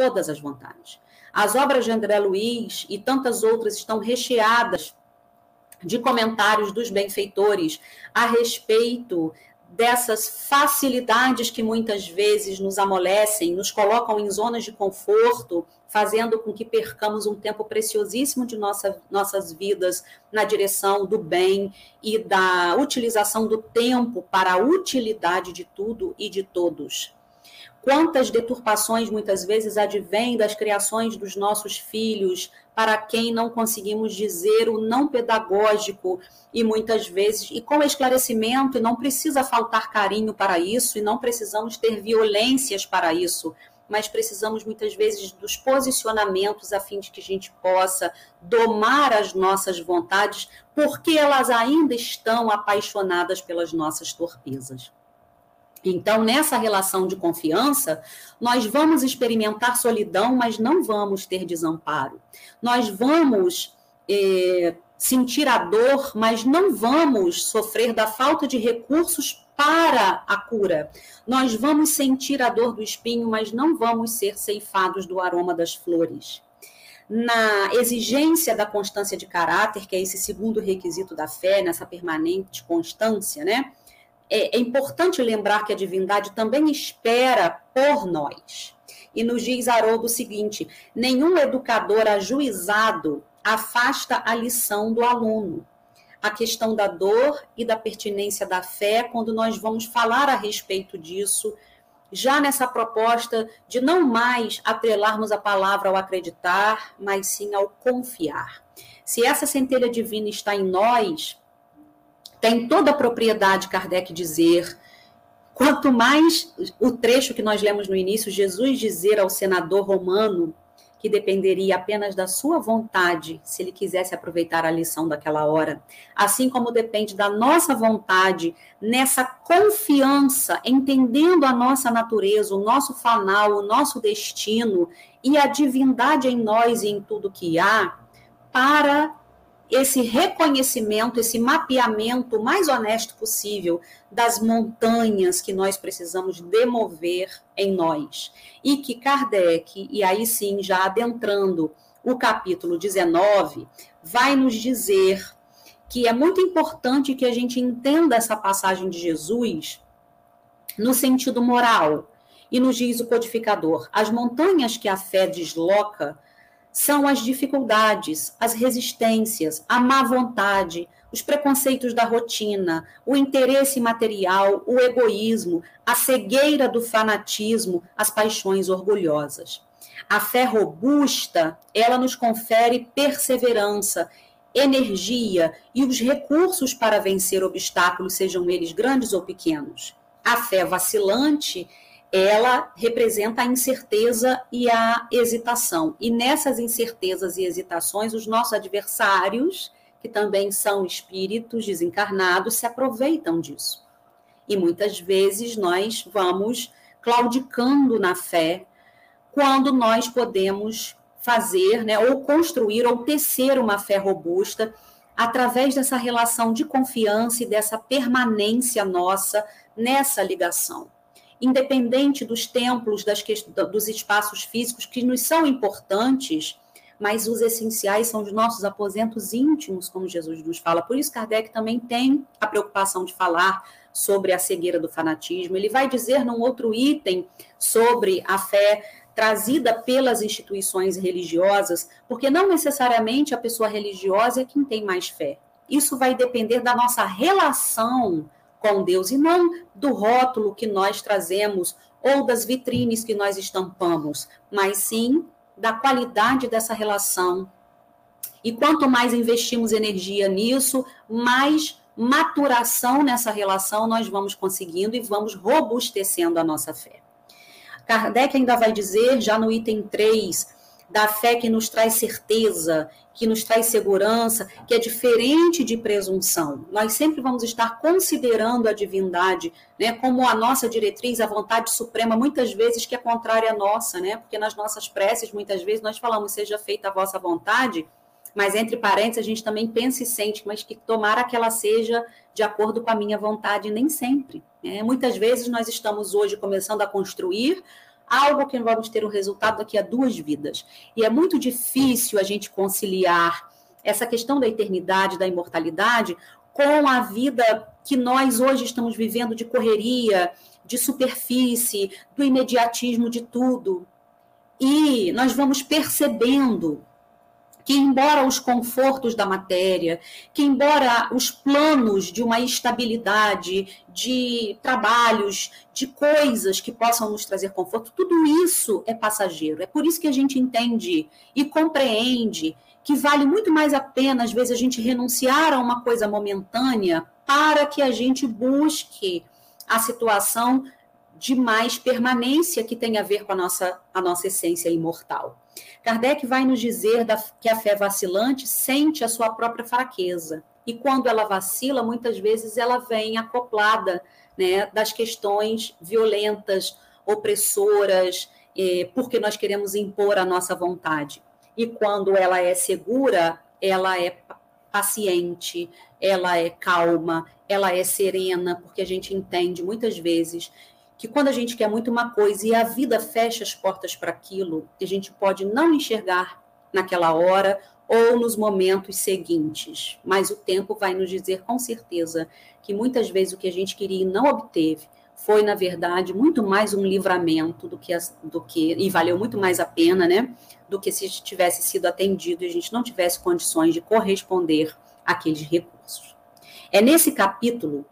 Todas as vontades. As obras de André Luiz e tantas outras estão recheadas de comentários dos benfeitores a respeito dessas facilidades que muitas vezes nos amolecem, nos colocam em zonas de conforto, fazendo com que percamos um tempo preciosíssimo de nossa, nossas vidas na direção do bem e da utilização do tempo para a utilidade de tudo e de todos. Quantas deturpações muitas vezes advêm das criações dos nossos filhos, para quem não conseguimos dizer o não pedagógico e muitas vezes, e com esclarecimento, não precisa faltar carinho para isso, e não precisamos ter violências para isso, mas precisamos muitas vezes dos posicionamentos a fim de que a gente possa domar as nossas vontades, porque elas ainda estão apaixonadas pelas nossas torpezas. Então, nessa relação de confiança, nós vamos experimentar solidão, mas não vamos ter desamparo. Nós vamos é, sentir a dor, mas não vamos sofrer da falta de recursos para a cura. Nós vamos sentir a dor do espinho, mas não vamos ser ceifados do aroma das flores. Na exigência da constância de caráter, que é esse segundo requisito da fé, nessa permanente constância, né? É, é importante lembrar que a divindade também espera por nós. E nos diz Haroldo o seguinte: nenhum educador ajuizado afasta a lição do aluno. A questão da dor e da pertinência da fé, quando nós vamos falar a respeito disso, já nessa proposta de não mais atrelarmos a palavra ao acreditar, mas sim ao confiar. Se essa centelha divina está em nós, tem toda a propriedade, Kardec dizer. Quanto mais o trecho que nós lemos no início, Jesus dizer ao senador romano que dependeria apenas da sua vontade se ele quisesse aproveitar a lição daquela hora, assim como depende da nossa vontade nessa confiança, entendendo a nossa natureza, o nosso fanal, o nosso destino e a divindade em nós e em tudo que há, para esse reconhecimento, esse mapeamento mais honesto possível das montanhas que nós precisamos demover em nós. E que Kardec, e aí sim, já adentrando o capítulo 19, vai nos dizer que é muito importante que a gente entenda essa passagem de Jesus no sentido moral. E nos diz o codificador: as montanhas que a fé desloca são as dificuldades, as resistências, a má vontade, os preconceitos da rotina, o interesse material, o egoísmo, a cegueira do fanatismo, as paixões orgulhosas. A fé robusta, ela nos confere perseverança, energia e os recursos para vencer obstáculos, sejam eles grandes ou pequenos. A fé vacilante, ela representa a incerteza e a hesitação. E nessas incertezas e hesitações, os nossos adversários, que também são espíritos desencarnados, se aproveitam disso. E muitas vezes nós vamos claudicando na fé quando nós podemos fazer, né, ou construir ou tecer uma fé robusta através dessa relação de confiança e dessa permanência nossa nessa ligação independente dos templos, das, dos espaços físicos, que nos são importantes, mas os essenciais são os nossos aposentos íntimos, como Jesus nos fala. Por isso, Kardec também tem a preocupação de falar sobre a cegueira do fanatismo. Ele vai dizer num outro item sobre a fé trazida pelas instituições religiosas, porque não necessariamente a pessoa religiosa é quem tem mais fé. Isso vai depender da nossa relação com Deus e não do rótulo que nós trazemos ou das vitrines que nós estampamos, mas sim da qualidade dessa relação. E quanto mais investimos energia nisso, mais maturação nessa relação nós vamos conseguindo e vamos robustecendo a nossa fé. Kardec ainda vai dizer, já no item 3, da fé que nos traz certeza, que nos traz segurança, que é diferente de presunção. Nós sempre vamos estar considerando a divindade, né, como a nossa diretriz, a vontade suprema, muitas vezes que é contrária à nossa, né? Porque nas nossas preces, muitas vezes nós falamos seja feita a vossa vontade, mas entre parênteses a gente também pensa e sente, mas que tomara que ela seja de acordo com a minha vontade, nem sempre. Né? Muitas vezes nós estamos hoje começando a construir algo que vamos ter um resultado daqui a duas vidas. E é muito difícil a gente conciliar essa questão da eternidade, da imortalidade, com a vida que nós hoje estamos vivendo de correria, de superfície, do imediatismo de tudo. E nós vamos percebendo que, embora os confortos da matéria, que, embora os planos de uma estabilidade, de trabalhos, de coisas que possam nos trazer conforto, tudo isso é passageiro. É por isso que a gente entende e compreende que vale muito mais a pena, às vezes, a gente renunciar a uma coisa momentânea para que a gente busque a situação de mais permanência que tem a ver com a nossa, a nossa essência imortal. Kardec vai nos dizer da, que a fé vacilante sente a sua própria fraqueza. E quando ela vacila, muitas vezes ela vem acoplada né, das questões violentas, opressoras, eh, porque nós queremos impor a nossa vontade. E quando ela é segura, ela é paciente, ela é calma, ela é serena, porque a gente entende muitas vezes que quando a gente quer muito uma coisa e a vida fecha as portas para aquilo, a gente pode não enxergar naquela hora ou nos momentos seguintes, mas o tempo vai nos dizer com certeza que muitas vezes o que a gente queria e não obteve foi na verdade muito mais um livramento do que do que e valeu muito mais a pena, né, do que se tivesse sido atendido e a gente não tivesse condições de corresponder àqueles recursos. É nesse capítulo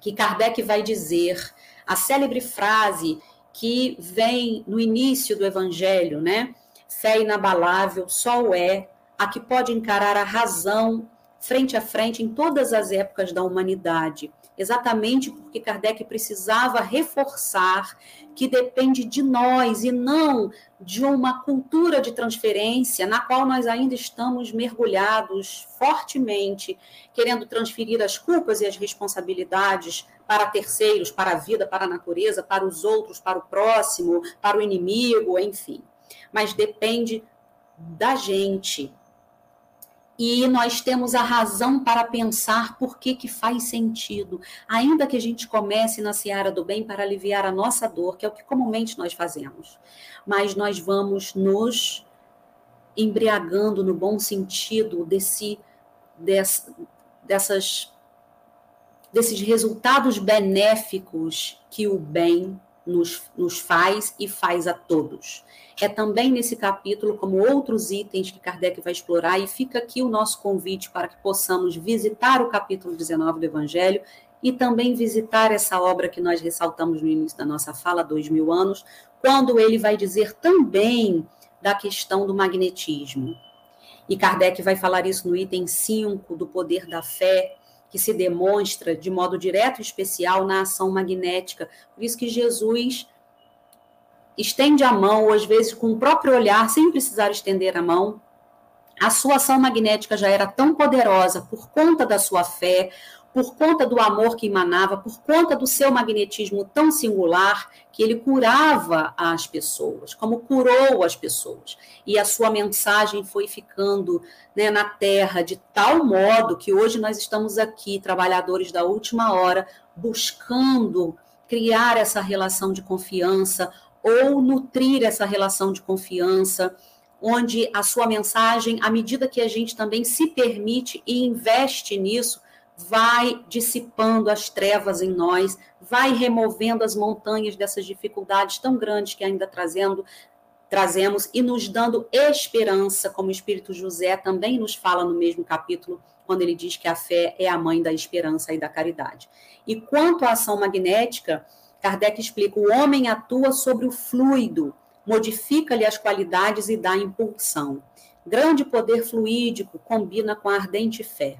que Kardec vai dizer a célebre frase que vem no início do Evangelho, né? Fé inabalável só o é a que pode encarar a razão frente a frente em todas as épocas da humanidade exatamente porque Kardec precisava reforçar que depende de nós e não de uma cultura de transferência na qual nós ainda estamos mergulhados fortemente, querendo transferir as culpas e as responsabilidades para terceiros, para a vida, para a natureza, para os outros, para o próximo, para o inimigo, enfim. Mas depende da gente. E nós temos a razão para pensar por que, que faz sentido, ainda que a gente comece na seara do bem para aliviar a nossa dor, que é o que comumente nós fazemos. Mas nós vamos nos embriagando no bom sentido desse, dess, dessas, desses resultados benéficos que o bem nos, nos faz e faz a todos. É também nesse capítulo, como outros itens que Kardec vai explorar, e fica aqui o nosso convite para que possamos visitar o capítulo 19 do Evangelho e também visitar essa obra que nós ressaltamos no início da nossa fala, dois mil anos, quando ele vai dizer também da questão do magnetismo. E Kardec vai falar isso no item 5 do poder da fé, que se demonstra de modo direto e especial na ação magnética. Por isso que Jesus estende a mão, ou às vezes com o próprio olhar, sem precisar estender a mão. A sua ação magnética já era tão poderosa por conta da sua fé, por conta do amor que emanava, por conta do seu magnetismo tão singular, que ele curava as pessoas, como curou as pessoas. E a sua mensagem foi ficando né, na terra de tal modo que hoje nós estamos aqui, trabalhadores da última hora, buscando criar essa relação de confiança ou nutrir essa relação de confiança onde a sua mensagem, à medida que a gente também se permite e investe nisso, vai dissipando as trevas em nós, vai removendo as montanhas dessas dificuldades tão grandes que ainda trazendo trazemos e nos dando esperança, como o Espírito José também nos fala no mesmo capítulo, quando ele diz que a fé é a mãe da esperança e da caridade. E quanto à ação magnética, Kardec explica: o homem atua sobre o fluido, modifica-lhe as qualidades e dá impulsão. Grande poder fluídico combina com a ardente fé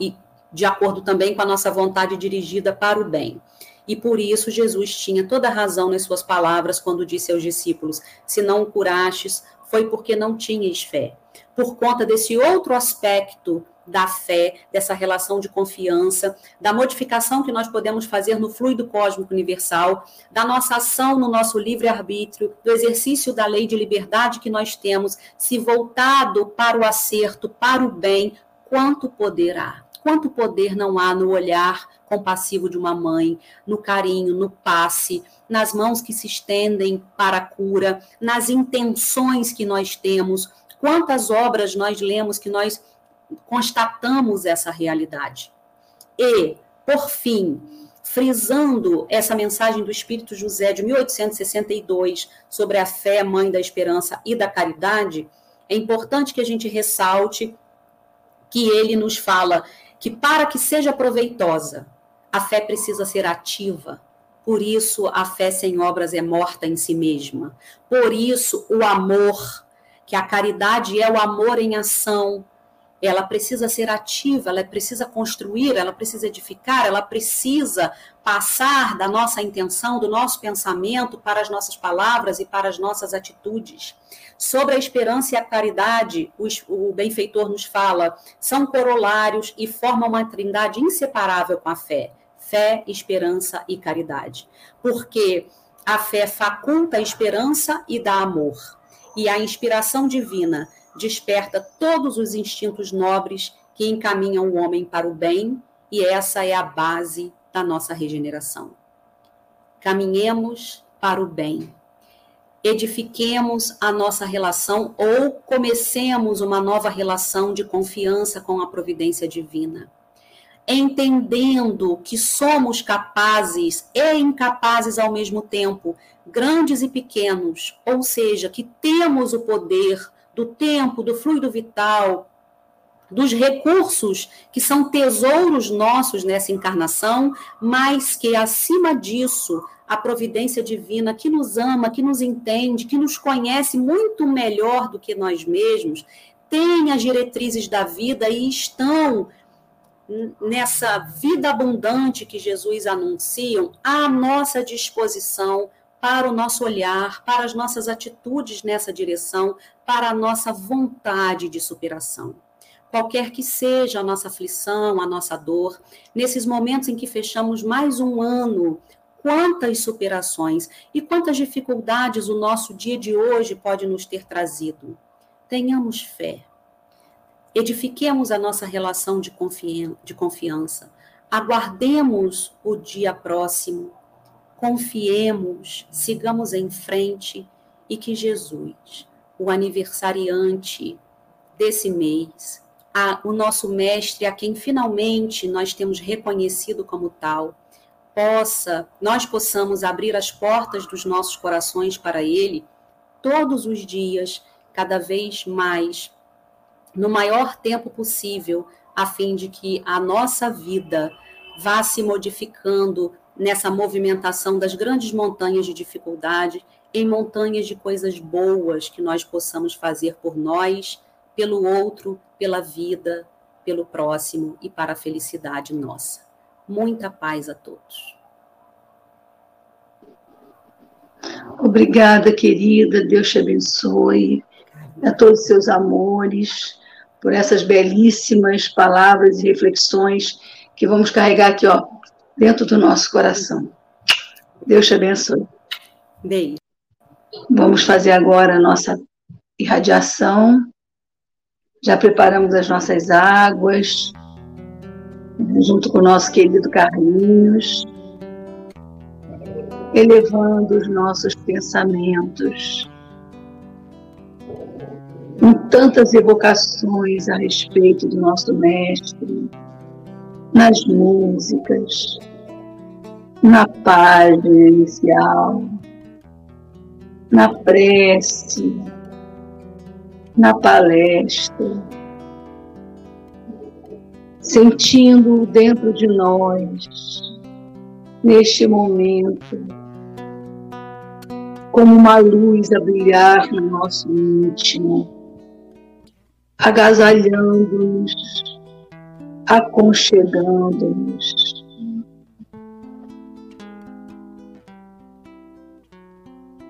e de acordo também com a nossa vontade dirigida para o bem. E por isso Jesus tinha toda razão nas suas palavras quando disse aos discípulos: Se não o curastes, foi porque não tinhas fé. Por conta desse outro aspecto da fé, dessa relação de confiança, da modificação que nós podemos fazer no fluido cósmico universal, da nossa ação no nosso livre-arbítrio, do exercício da lei de liberdade que nós temos, se voltado para o acerto, para o bem, quanto poder há. Quanto poder não há no olhar compassivo de uma mãe, no carinho, no passe, nas mãos que se estendem para a cura, nas intenções que nós temos. Quantas obras nós lemos que nós constatamos essa realidade. E, por fim, frisando essa mensagem do Espírito José de 1862 sobre a fé, mãe da esperança e da caridade, é importante que a gente ressalte que ele nos fala que para que seja proveitosa, a fé precisa ser ativa. Por isso, a fé sem obras é morta em si mesma. Por isso, o amor, que a caridade é o amor em ação, ela precisa ser ativa, ela precisa construir, ela precisa edificar, ela precisa passar da nossa intenção, do nosso pensamento para as nossas palavras e para as nossas atitudes. Sobre a esperança e a caridade, o, benfeitor nos fala, são corolários e formam uma trindade inseparável com a fé. Fé, esperança e caridade. Porque a fé faculta a esperança e dá amor. E a inspiração divina desperta todos os instintos nobres que encaminham o homem para o bem, e essa é a base da nossa regeneração. Caminhemos para o bem. Edifiquemos a nossa relação ou comecemos uma nova relação de confiança com a providência divina. Entendendo que somos capazes e incapazes ao mesmo tempo, grandes e pequenos, ou seja, que temos o poder do tempo, do fluido vital, dos recursos que são tesouros nossos nessa encarnação, mas que acima disso, a providência divina que nos ama, que nos entende, que nos conhece muito melhor do que nós mesmos, tem as diretrizes da vida e estão nessa vida abundante que Jesus anuncia à nossa disposição para o nosso olhar, para as nossas atitudes nessa direção, para a nossa vontade de superação. Qualquer que seja a nossa aflição, a nossa dor, nesses momentos em que fechamos mais um ano, quantas superações e quantas dificuldades o nosso dia de hoje pode nos ter trazido. Tenhamos fé. edifiquemos a nossa relação de, confiança, aguardemos o dia próximo, confiemos, sigamos em frente e que Jesus, o aniversariante desse mês, a, o nosso mestre, a quem finalmente nós temos reconhecido como tal, possa, nós possamos abrir as portas dos nossos corações para ele todos os dias, cada vez mais, no maior tempo possível, a fim de que a nossa vida vá se modificando nessa movimentação das grandes montanhas de dificuldade em montanhas de coisas boas que nós possamos fazer por nós, pelo outro, pela vida, pelo próximo e para a felicidade nossa. Muita paz a todos. Obrigada, querida. Deus te abençoe. A todos os seus amores, por essas belíssimas palavras e reflexões que vamos carregar aqui, ó, dentro do nosso coração. Deus te abençoe. Beijo. Vamos fazer agora a nossa irradiação. Já preparamos as nossas águas, junto com o nosso querido Carlinhos, elevando os nossos pensamentos com tantas evocações a respeito do nosso Mestre, nas músicas, na página inicial, na prece, na palestra, sentindo dentro de nós, neste momento, como uma luz a brilhar no nosso íntimo, agasalhando-nos, aconchegando-nos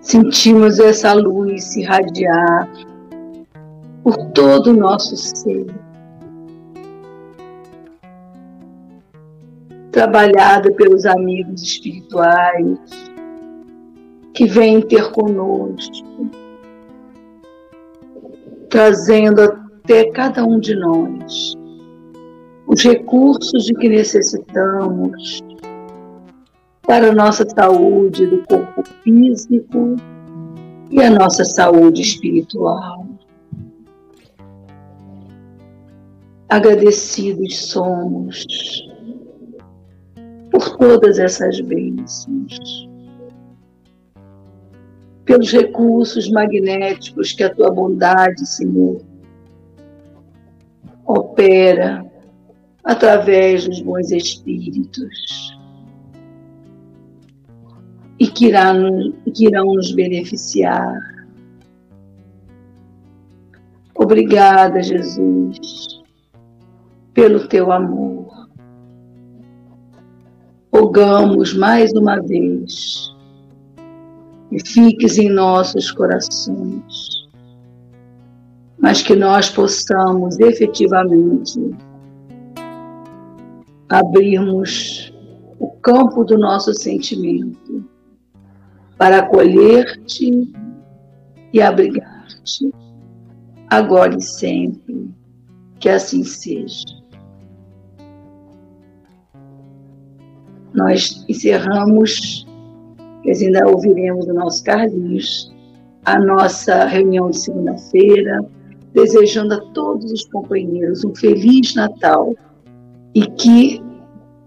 Sentimos essa luz se irradiar por todo o nosso ser. Trabalhada pelos amigos espirituais que vêm ter conosco, trazendo até cada um de nós os recursos de que necessitamos para a nossa saúde do corpo físico e a nossa saúde espiritual. Agradecidos somos por todas essas bênçãos, pelos recursos magnéticos que a tua bondade, Senhor, opera através dos bons espíritos e que, irá, que irão nos beneficiar. Obrigada, Jesus, pelo teu amor. Rogamos mais uma vez que fiques em nossos corações, mas que nós possamos efetivamente abrirmos o campo do nosso sentimento para acolher-te e abrigar-te, agora e sempre, que assim seja. Nós encerramos, que ainda ouviremos do nosso Carlinhos, a nossa reunião de segunda-feira, desejando a todos os companheiros um feliz Natal e que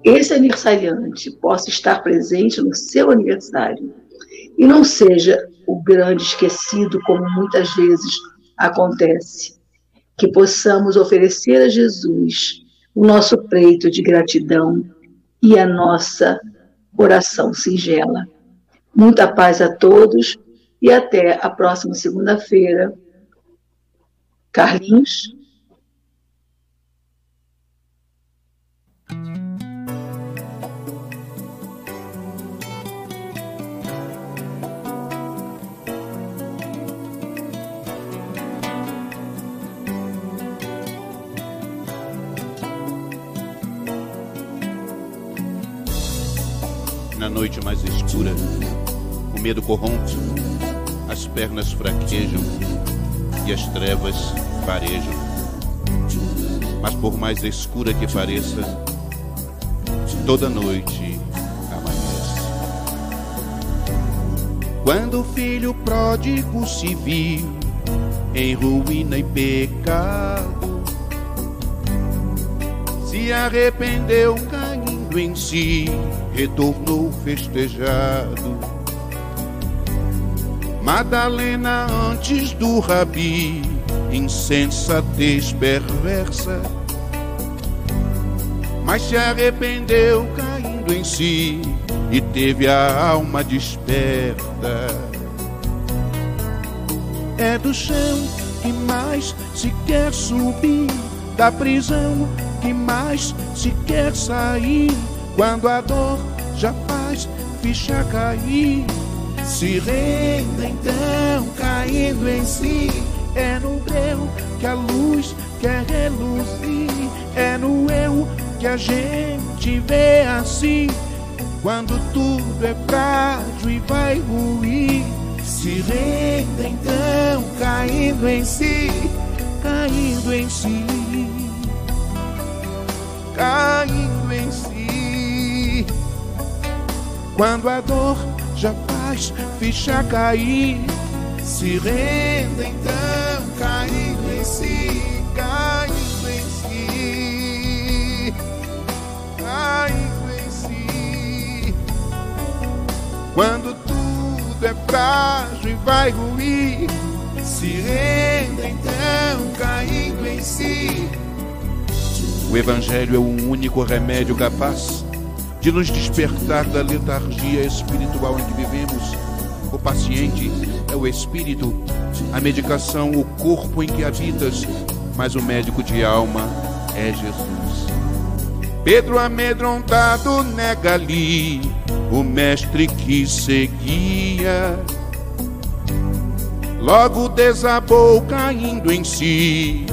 esse aniversariante possa estar presente no seu aniversário e não seja o grande esquecido, como muitas vezes acontece. Que possamos oferecer a Jesus o nosso preito de gratidão e a nossa oração singela. Muita paz a todos e até a próxima segunda-feira. Carlinhos. Noite mais escura. O medo corrompe, as pernas fraquejam e as trevas farejam. Mas por mais escura que pareça, toda noite amanhece. Quando o filho pródigo se viu em ruína e pecado, se arrependeu caindo em si, retornou festejado. Madalena antes do rabi, insensatez perversa, mas se arrependeu caindo em si e teve a alma desperta. É do chão que mais se quer subir, da prisão que mais se quer sair, quando a dor já faz ficha cair. Se renda então caindo em si, é no breu que a luz quer reluzir, é no eu que a gente vê assim. Quando tudo é frágil e vai ruir, se renda então caindo em si, caindo em si, caindo em si. Quando a dor já faz ficha cair, se renda então caindo em si, caindo em si, caindo em si. Quando tudo é frágil e vai ruir, se renda então caindo em si. O Evangelho é o único remédio capaz de nos despertar da letargia espiritual em que vivemos. O paciente é o espírito, a medicação, o corpo em que habitas, mas o médico de alma é Jesus. Pedro amedrontado nega ali o mestre que seguia. Logo desabou caindo em si,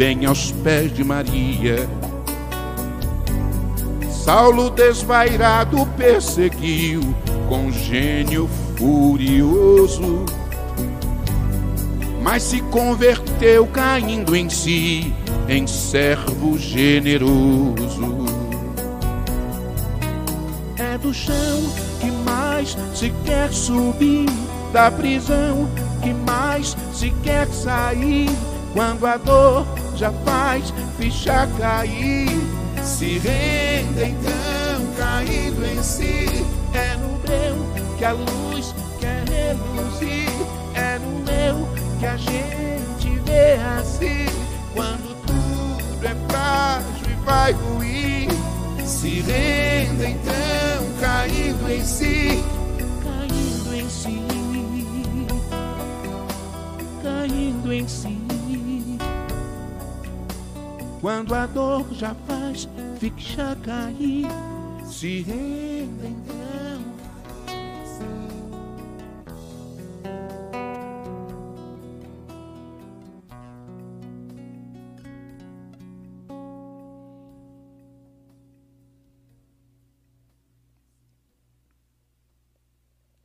bem aos pés de Maria. Saulo desvairado perseguiu com gênio furioso, mas se converteu caindo em si em servo generoso. É do chão que mais se quer subir, da prisão que mais se quer sair, quando a dor já faz ficha cair. Se renda então caindo em si, é no meu que a luz quer reluzir, é no meu que a gente vê assim, quando tudo é frágil e vai ruir. Se renda então caindo em si, caindo em si, caindo em si. Quando a dor já faz ficha cair, se renda então.